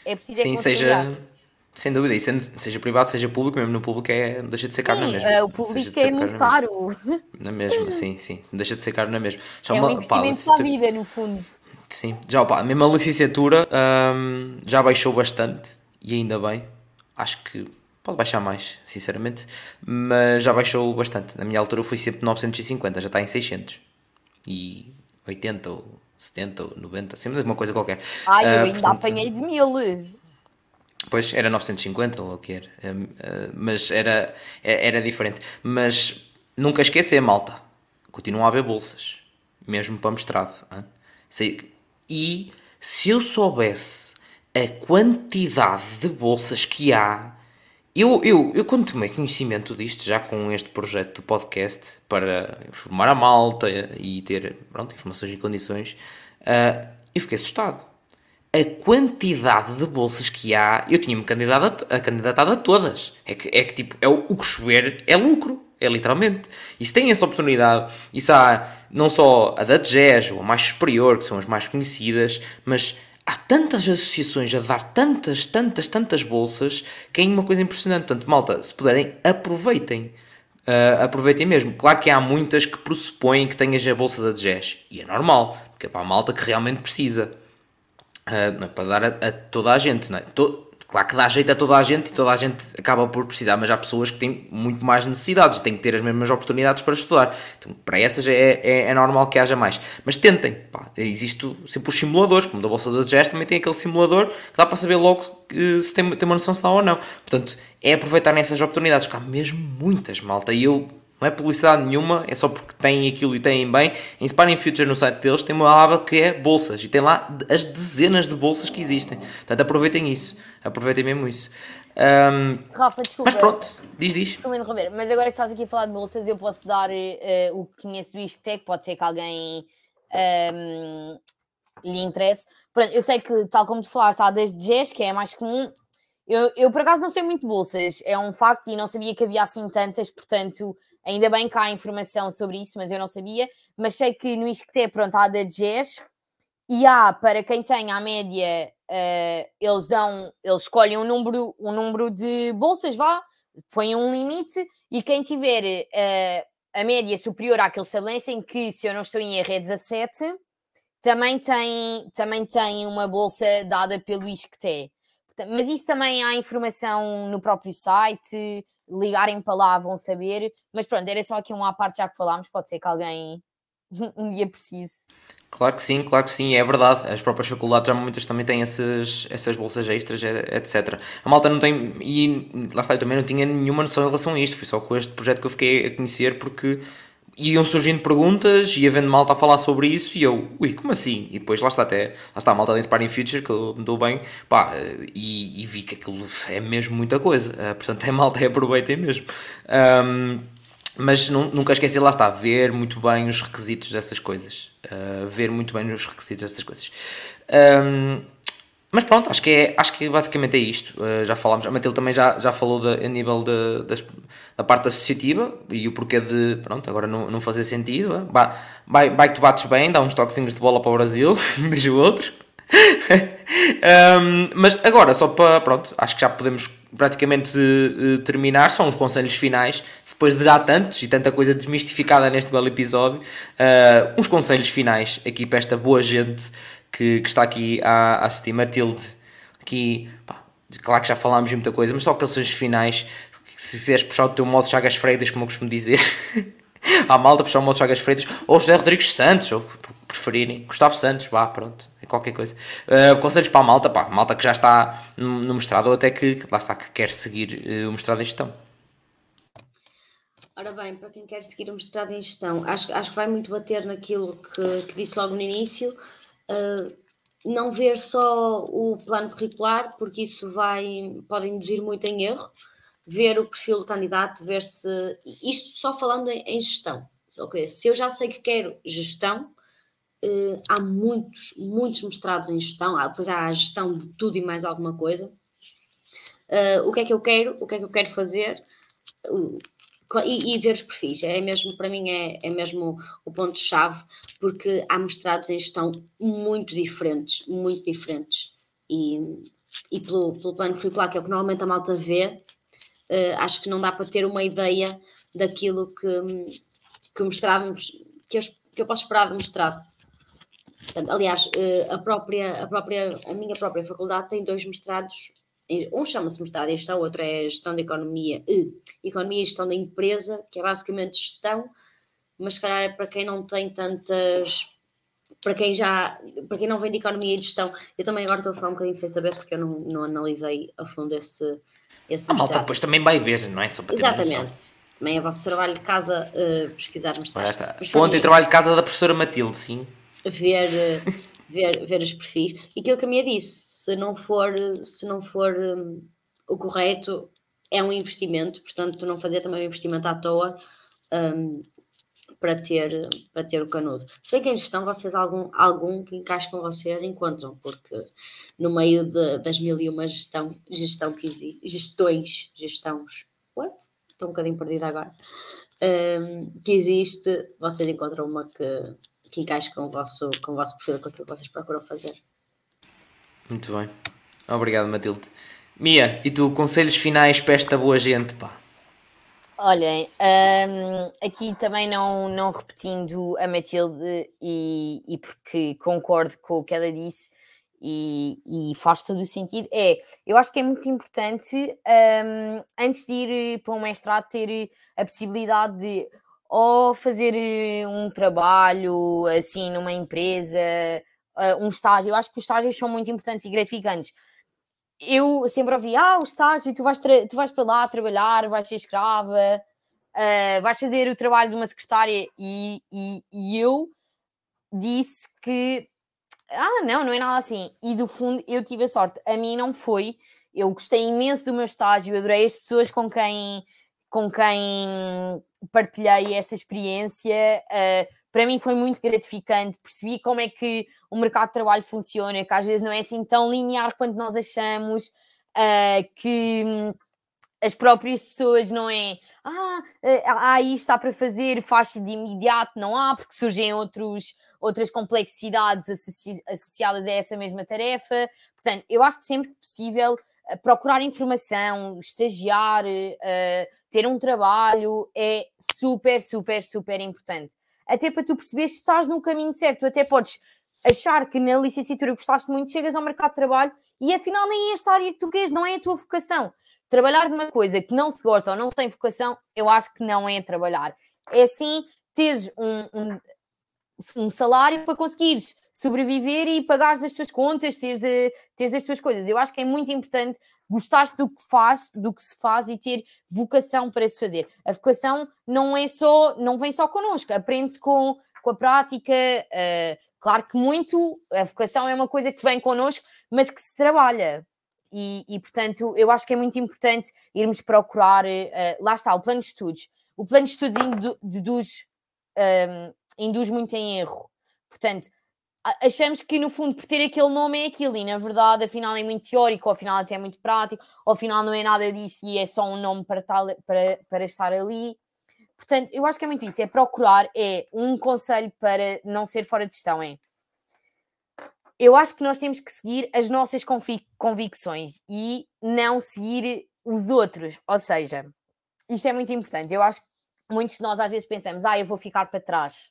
É preciso é Sim, seja sem dúvida, e sendo, seja privado, seja público, mesmo no público é, não deixa de ser caro sim, na mesma. Uh, o público é muito caro. Na mesma, (laughs) sim, sim, deixa de ser caro na mesma. Já é uma, um investimento pá, vida, no fundo. Sim, já opa, mesmo a licenciatura hum, já baixou bastante e ainda bem. Acho que pode baixar mais, sinceramente, mas já baixou bastante. Na minha altura foi sempre 950, já está em 600 e 80 ou 70 ou 90, sempre uma coisa qualquer. Ai, eu Ah, ainda portanto, apanhei de mil. Pois, era 950 ou o que era. Hum, uh, mas era, é- era diferente. Mas nunca esquecer, malta. Continuam a haver bolsas. Mesmo para mestrado. Sei- E se eu soubesse a quantidade de bolsas que há. Eu, eu, eu quando tomei conhecimento disto, já com este projeto do podcast, para informar a malta e ter pronto, informações e condições, ah, eu fiquei assustado a quantidade de bolsas que há, eu tinha-me candidatado a, candidatado a todas. É que, é que tipo, é o, o que chover é lucro, é literalmente. E se tem essa oportunidade, isso há não só a da TGES ou a mais superior, que são as mais conhecidas, mas há tantas associações a dar tantas, tantas, tantas bolsas que é uma coisa impressionante. Portanto, malta, se puderem, aproveitem. Uh, aproveitem mesmo. Claro que há muitas que pressupõem que tenhas a bolsa da DGES. E é normal, porque é para a malta que realmente precisa. É para dar a, a toda a gente, não é? To- claro que dá jeito a toda a gente e toda a gente acaba por precisar, mas há pessoas que têm muito mais necessidades, têm que ter as mesmas oportunidades para estudar. Então, para essas é, é, é normal que haja mais. Mas tentem, pá, existe sempre os simuladores, como da Bolsa da GES também tem aquele simulador que dá para saber logo eh, se tem, tem uma noção se dá ou não. Portanto, é aproveitar nessas oportunidades, porque há mesmo muitas, malta, e eu não é publicidade nenhuma, é só porque têm aquilo e têm bem. Em Sparring Future, no site deles, tem uma aba que é bolsas e tem lá as dezenas de bolsas que existem. Portanto, aproveitem isso. Aproveitem mesmo isso. Ahm, Rafa, desculpa. mas pronto, diz, diz. Desculpa interromper, mas agora que estás aqui a falar de bolsas, eu posso dar eh, o que conheço do Isquetec, pode ser que alguém ehm, lhe interesse. Pronto, eu sei que, tal como tu falaste, há desde GES, que é a mais comum. Eu, eu, por acaso, não sei muito bolsas, é um facto, e não sabia que havia assim tantas, portanto, ainda bem que há informação sobre isso, mas eu não sabia. Mas sei que no Isquetec, pronto, há da GES, e há, para quem tem a média, eh, eles dão, eles escolhem um número, um número de bolsas, vá, põem um limite, e quem tiver eh, a média superior àquele estabelecem, que se eu não estou em erro é 17, também tem, também tem uma bolsa dada pelo ISCTE. Mas isso também há informação no próprio site, ligarem para lá vão saber. Mas pronto, era só aqui uma à parte já que falámos, pode ser que alguém (laughs) um dia precise. Claro que sim, claro que sim, é verdade. As próprias faculdades, muitas também têm essas, essas bolsas extras, etc. A malta não tem, e lá está, eu também não tinha nenhuma noção em relação a isto. Foi só com este projeto que eu fiquei a conhecer, porque iam surgindo perguntas, ia vendo malta a falar sobre isso, e eu, ui, como assim? E depois lá está até, lá está a malta da Inspiring Future, que me dou bem, pá, e, e vi que aquilo é mesmo muita coisa. Ah, portanto, é malta, aproveitem mesmo. Ahm, mas nu- nunca esquecer, lá está, ver muito bem os requisitos dessas coisas. Uh, ver muito bem os requisitos dessas coisas. Um, mas pronto, acho que, é, acho que basicamente é isto. Uh, já falámos, a Matilde também já, já falou de, a nível de, da parte associativa e o porquê de, pronto, agora não, não fazer sentido. uh. Ba- Vai, vai que tu bates bem, dá uns toquezinhos de bola para o Brasil, diz o outro. Um, (laughs) mas agora, só para. Pronto, acho que já podemos praticamente eh, terminar. São os conselhos finais. Depois de já tantos e tanta coisa desmistificada neste belo episódio, uh, uns conselhos finais aqui para esta boa gente que, que está aqui a, assistir. Matilde, aqui, pá, claro que já falámos de muita coisa, mas só conselhos finais. Se quiseres puxar o teu modo Chagas Freitas, como eu costumo dizer. (laughs) à malta puxar o modo Chagas Freitas ou José Rodrigues Santos, ou preferirem, Gustavo Santos, vá, pronto, é qualquer coisa. Uh, conselhos para a malta, pá, malta que já está no, no mestrado ou até que, lá está, que quer seguir uh, o mestrado em gestão. Ora bem, para quem quer seguir o mestrado em gestão, acho, acho que vai muito bater naquilo que, que disse logo no início, uh, não ver só o plano curricular, porque isso vai, pode induzir muito em erro, ver o perfil do candidato, ver se. Isto só falando em, em gestão. Okay, se eu já sei que quero gestão, uh, há muitos, muitos mestrados em gestão, há, depois há a gestão de tudo e mais alguma coisa. Uh, o que é que eu quero? O que é que eu quero fazer? Uh, e, e, ver os perfis, é mesmo, para mim é, é mesmo o ponto-chave, porque há mestrados em gestão muito diferentes, muito diferentes, e, e pelo, pelo plano curricular, que é o que normalmente a malta vê, uh, acho que não dá para ter uma ideia daquilo que, que mestrado, que eu, que eu posso esperar do mestrado. Portanto, aliás, a própria, a própria, a minha própria faculdade tem dois mestrados um chama-se mestrado em gestão, outro é gestão de economia, economia e gestão da empresa, que é basicamente gestão, mas se calhar é para quem não tem tantas, para quem já, para quem não vem de economia e gestão, eu também agora estou a falar um bocadinho sem saber porque eu não, não analisei a fundo esse, esse A malta depois também vai ver, não é? Só para ter Exatamente. Também é vosso trabalho de casa uh, pesquisar mestrado. Ora está. Ponto e trabalho de casa da professora Matilde, sim. Ver, uh, (laughs) ver, ver os perfis. E aquilo que a minha disse, se não for, se não for um, o correto, é um investimento, portanto, não fazer também um investimento à toa um, para, ter, para ter o canudo. Se bem que em gestão vocês algum, algum que encaixe com vocês encontram, porque no meio de, das mil e uma gestão, gestão que existe, gestões, gestões, what? Estou um bocadinho perdida agora. Um, que existe, vocês encontram uma que, que encaixe com o vosso, com o vosso perfil, com aquilo que vocês procuram fazer. Muito bem. Obrigado, Matilde. Mia, e tu, conselhos finais para esta boa gente, pá? Olhem, um, aqui também não, não repetindo a Matilde e, e porque concordo com o que ela disse e, e faz todo o sentido, é, eu acho que é muito importante um, antes de ir para um mestrado ter a possibilidade de ou fazer um trabalho assim numa empresa uh, um estágio. Eu acho que os estágios são muito importantes e gratificantes. Eu sempre ouvi, ah, o estágio, tu vais, tu vais para lá trabalhar, vais ser escrava, uh, vais fazer o trabalho de uma secretária e, e, e eu disse que ah, não, não é nada assim. E do fundo eu tive a sorte. A mim não foi. Eu gostei imenso do meu estágio, adorei as pessoas com quem, com quem partilhei esta experiência. Uh, para mim foi muito gratificante, percebi como é que o mercado de trabalho funciona, que às vezes não é assim tão linear quanto nós achamos, uh, que hum, as próprias pessoas não é ah, ah, isto está para fazer, faz-se de imediato, não há, porque surgem outros, outras complexidades associ associadas a essa mesma tarefa. Portanto, eu acho que sempre possível procurar informação, estagiar, uh, ter um trabalho é super, super, super importante até para tu perceberes se estás no caminho certo. Tu até podes achar que na licenciatura gostaste muito, chegas ao mercado de trabalho e afinal nem é esta área que tu queres, não é a tua vocação. Trabalhar de uma coisa que não se gosta ou não se tem vocação, eu acho que não é trabalhar. É sim teres um, um, um salário para conseguires sobreviver e pagares as tuas contas, teres, de, teres as tuas coisas. Eu acho que é muito importante gostar do que faz, do que se faz e ter vocação para se fazer. A vocação não é só, não vem só connosco, aprende-se com, com a prática. Uh, claro que muito, a vocação é uma coisa que vem connosco, mas que se trabalha. E, e portanto, eu acho que é muito importante irmos procurar, uh, lá está, o plano de estudos. O plano de estudos induz, um, ehm, induz muito em erro. Portanto, achamos que no fundo por ter aquele nome é aquilo e na verdade afinal é muito teórico, afinal até é muito prático, afinal não é nada disso e é só um nome para, tal, para, para estar ali. Portanto, eu acho que é muito isso, é procurar, é um conselho para não ser fora de gestão, é. Eu acho que nós temos que seguir as nossas convic convicções e não seguir os outros, ou seja, isto é muito importante, eu acho que muitos de nós às vezes pensamos, ah, eu vou ficar para trás,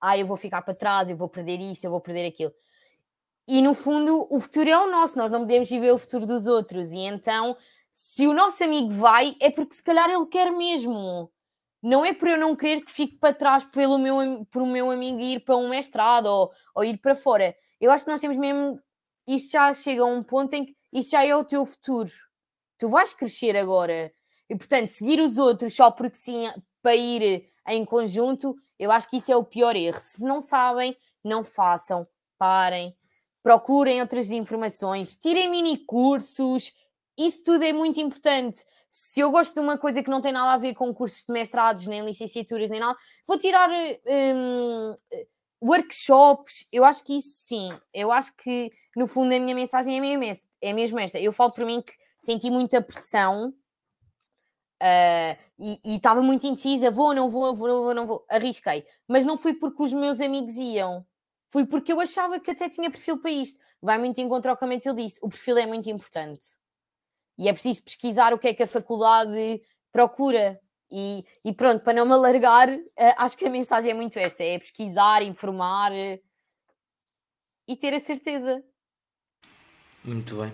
ah, eu vou ficar para trás, eu vou perder isto, eu vou perder aquilo. E no fundo, o futuro é o nosso, nós não podemos viver o futuro dos outros. E então, se o nosso amigo vai, é porque se calhar ele quer mesmo. Não é por eu não querer que fique para trás pelo meu, por o meu amigo ir para um mestrado ou, ou ir para fora. Eu acho que nós temos mesmo. Isto já chega a um ponto em que isto já é o teu futuro. Tu vais crescer agora. E portanto, seguir os outros só porque sim, para ir em conjunto, eu acho que isso é o pior erro. Se não sabem, não façam, parem, procurem outras informações, tirem mini cursos, isso tudo é muito importante. Se eu gosto de uma coisa que não tem nada a ver com cursos de mestrados, nem licenciaturas, nem nada, vou tirar um, workshops. Eu acho que isso sim. Eu acho que, no fundo, a minha mensagem é mesmo, é mesmo esta. Eu falo para mim que senti muita pressão Uh, e estava muito indecisa, vou, não vou, vou, não vou, não vou, arrisquei. Mas não fui porque os meus amigos iam, fui porque eu achava que até tinha perfil para isto. Vai muito em contra ao que ele disse, o perfil é muito importante. E é preciso pesquisar o que é que a faculdade procura. E, e pronto, para não me alargar, uh, acho que a mensagem é muito esta: é pesquisar, informar. e ter a certeza. Muito bem.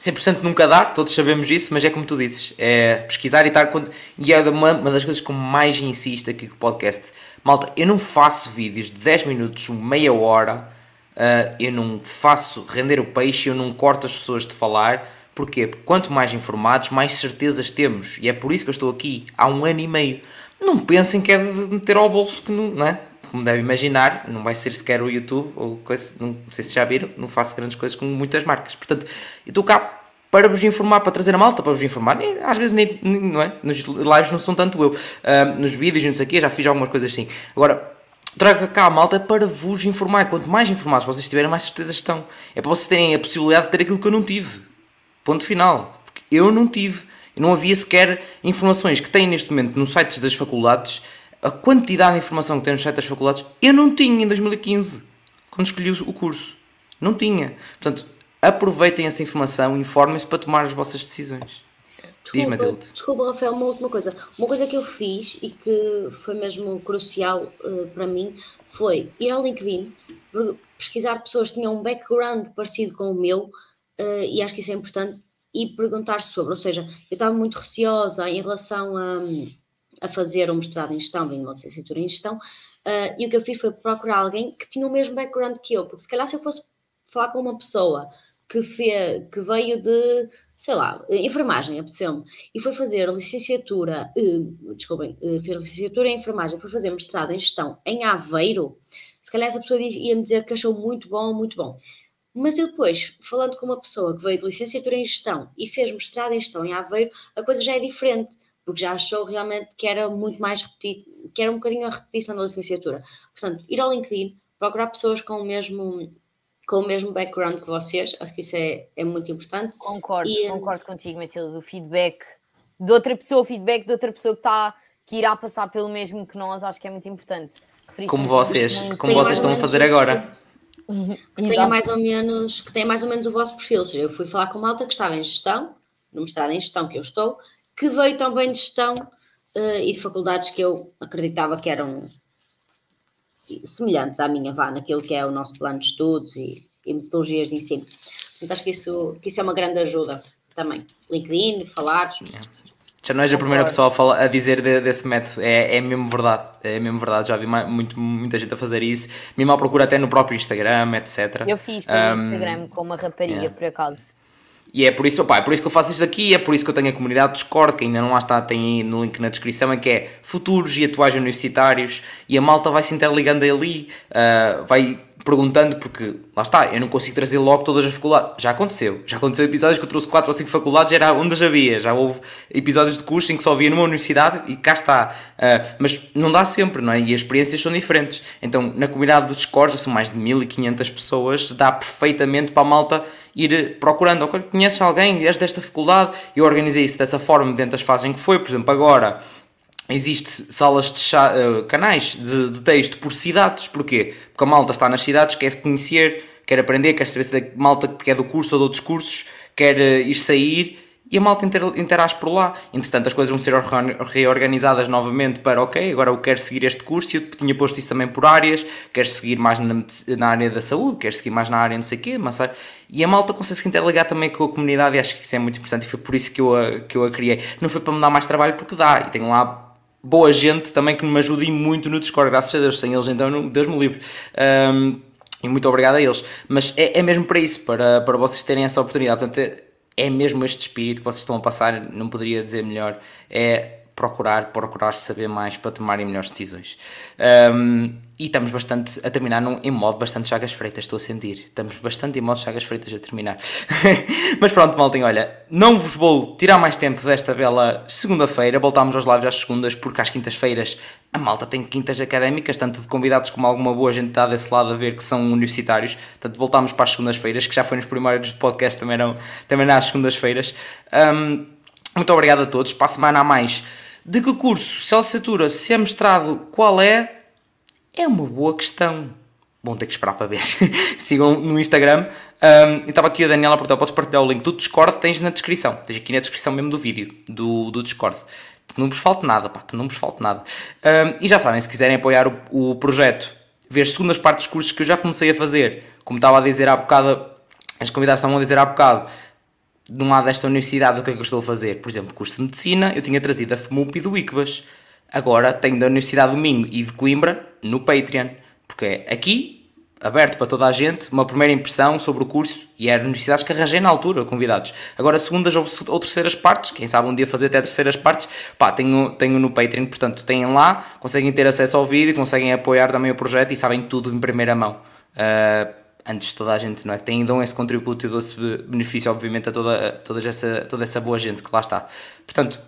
100% nunca dá, todos sabemos isso, mas é como tu dizes, é pesquisar e estar... E é uma, uma das coisas que mais insisto aqui com o podcast. Malta, eu não faço vídeos de 10 minutos, meia hora, uh, eu não faço render o peixe, eu não corto as pessoas de falar, Porquê? Porque quanto mais informados, mais certezas temos. E é por isso que eu estou aqui há um ano e meio. Não pensem que é de meter ao bolso que não, não é? Como devem imaginar, não vai ser sequer o YouTube ou coisa, não, sei se já viram, não faço grandes coisas com muitas marcas. Portanto, eu estou cá para vos informar, para trazer a malta, para vos informar. E, às vezes nem, nem, não é? Nos lives não são tanto eu. Uh, nos vídeos, não sei o quê, já fiz algumas coisas assim. Agora, trago cá a malta para vos informar. Quanto mais informados vocês tiverem, mais certezas estão. É para vocês terem a possibilidade de ter aquilo que eu não tive. Ponto final. Porque eu não tive. Não havia sequer informações que têm neste momento nos sites das faculdades a quantidade de informação que tem no site das faculdades, eu não tinha em 2015, quando escolhi o curso. Não tinha. Portanto, aproveitem essa informação, informem-se para tomar as vossas decisões. Desculpa, desculpa, Rafael, uma última coisa. Uma coisa que eu fiz e que foi mesmo crucial uh, para mim foi ir ao LinkedIn, pesquisar pessoas que tinham um background parecido com o meu, uh, e acho que isso é importante, e perguntar sobre. Ou seja, eu estava muito receosa em relação a. Um, a fazer um mestrado em gestão, vindo uma licenciatura em gestão, uh, e o que eu fiz foi procurar alguém que tinha o mesmo background que eu, porque se calhar se eu fosse falar com uma pessoa que, fez, que veio de, sei lá, enfermagem, apeteceu-me, e foi fazer licenciatura, uh, desculpem, uh, fez licenciatura em enfermagem, foi fazer mestrado em gestão em Aveiro, se calhar essa pessoa ia-me dizer que achou muito bom, muito bom. Mas eu depois, falando com uma pessoa que veio de licenciatura em gestão e fez mestrado em gestão em Aveiro, a coisa já é diferente porque já achou realmente que era muito mais repetido, que era um bocadinho a repetição da licenciatura. Portanto, ir ao LinkedIn, procurar pessoas com o mesmo com o mesmo background que vocês, acho que isso é, é muito importante. Concordo, e, concordo contigo, Matilde, o feedback de outra pessoa, o feedback de outra pessoa que está que irá passar pelo mesmo que nós, acho que é muito importante. Como vocês, como vocês estão a fazer agora. (laughs) Que tenha mais ou menos, que tenha mais ou menos o vosso perfil. Ou seja, eu fui falar com uma alta que estava em gestão, no mestrado em gestão que eu estou, que veio também de gestão uh, e de faculdades que eu acreditava que eram semelhantes à minha vá, naquilo que é o nosso plano de estudos e, e metodologias de ensino. Portanto, acho que isso, que isso é uma grande ajuda também. LinkedIn, falar. Já não és a primeira pessoa a, falar, a dizer de, desse método, é, é mesmo verdade, é mesmo verdade, já vi muito, muita gente a fazer isso, me mal procura até no próprio Instagram, etc. Eu fiz pelo um, Instagram com uma rapariga, yeah. por acaso. E é por isso, opa, é por isso que eu faço isto aqui, é por isso que eu tenho a comunidade Discord, que ainda não lá está, tem aí no link na descrição, é que é futuros e atuais universitários, e a malta vai se interligando ali, uh, vai perguntando, porque lá está, eu não consigo trazer logo todas as faculdades. Já aconteceu, já aconteceu episódios que eu trouxe 4 ou 5 faculdades, era onde as havia. Já houve episódios de curso em que só havia numa universidade e cá está. Uh, mas não dá sempre, não é? E as experiências são diferentes. Então, na comunidade do Discord, já são mais de 1500 pessoas, dá perfeitamente para a malta ir procurando. Ok, conheces alguém, és desta faculdade? Eu organizei isso dessa forma, dentro das fases em que foi, por exemplo, agora existe salas de chá, uh, canais de, de, texto por cidades, porquê? Porque a malta está nas cidades, quer conhecer, quer aprender, quer saber se é malta que é do curso ou de outros cursos, quer uh, ir sair e a malta inter, interage por lá. Entretanto, as coisas vão ser reorganizadas novamente para, ok, agora eu quero seguir este curso eu tinha posto isso também por áreas, quero seguir mais na, na área da saúde, quero seguir mais na área não sei o quê, mas e a malta consegue se interligar também com a comunidade e acho que isso é muito importante e foi por isso que eu a, que eu a criei. Não foi para me dar mais trabalho porque dá, e tenho lá boa gente também que me ajuda muito no Discord, graças a Deus, sem eles então Deus me livre. Um, e muito obrigado a eles. Mas é, é, mesmo para isso, para, para vocês terem essa oportunidade. Portanto, é, é mesmo este espírito que vocês estão a passar, não poderia dizer melhor. É procurar, procurar saber mais para tomarem melhores decisões. Um, e estamos bastante a terminar num, em modo bastante chagas freitas, estou a sentir. Estamos bastante em modo chagas freitas a terminar. (laughs) Mas pronto, maltem, olha, não vos vou tirar mais tempo desta bela segunda-feira. Voltámos aos lives às segundas, porque às quintas-feiras a malta tem quintas académicas, tanto de convidados como alguma boa gente está desse lado a ver que são universitários. Portanto, voltámos para as segundas-feiras, que já foi nos primeiros podcast, também, não, também nas segundas-feiras. Um, muito obrigado a todos. Para a semana a mais. De que curso, se é licenciatura, se é mestrado, qual é? É uma boa questão. Vão ter que esperar para ver. (laughs) Sigam no Instagram. Um, estava aqui a Daniela, portanto, podes partilhar o link do Discord, tens na descrição. Tens aqui na descrição mesmo do vídeo, do, do Discord. Que não vos falte nada, pá, que não vos falte nada. Um, e já sabem, se quiserem apoiar o, o projeto ver segundas partes dos cursos que eu já comecei a fazer, como estava a dizer há bocado, as convidadas estavam a dizer há bocado, de um lado desta universidade, o que é que eu estou a fazer? Por exemplo, curso de medicina, eu tinha trazido a FMUP e do ICBAS. Agora tenho da Universidade do Minho e de Coimbra no Patreon, porque é aqui aberto para toda a gente, uma primeira impressão sobre o curso e eram universidades que arranjei na altura, convidados. Agora, segundas ou, terceiras partes, quem sabe um dia fazer até terceiras partes, pá, tenho, tenho no Patreon, portanto, têm lá, conseguem ter acesso ao vídeo, conseguem apoiar também o projeto e sabem tudo em primeira mão. Uh, antes de toda a gente, não é? Tem, dão esse contributo e dão esse benefício, obviamente, a toda, a toda, essa, toda essa boa gente que lá está. Portanto,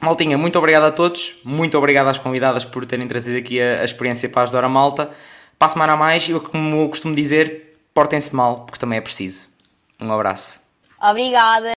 Maltinha, muito obrigado a todos, muito obrigado às convidadas por terem trazido aqui a, a experiência para ajudar a malta. Para a semana a mais, eu como costumo dizer, portem-se mal, porque também é preciso. Um abraço. Obrigada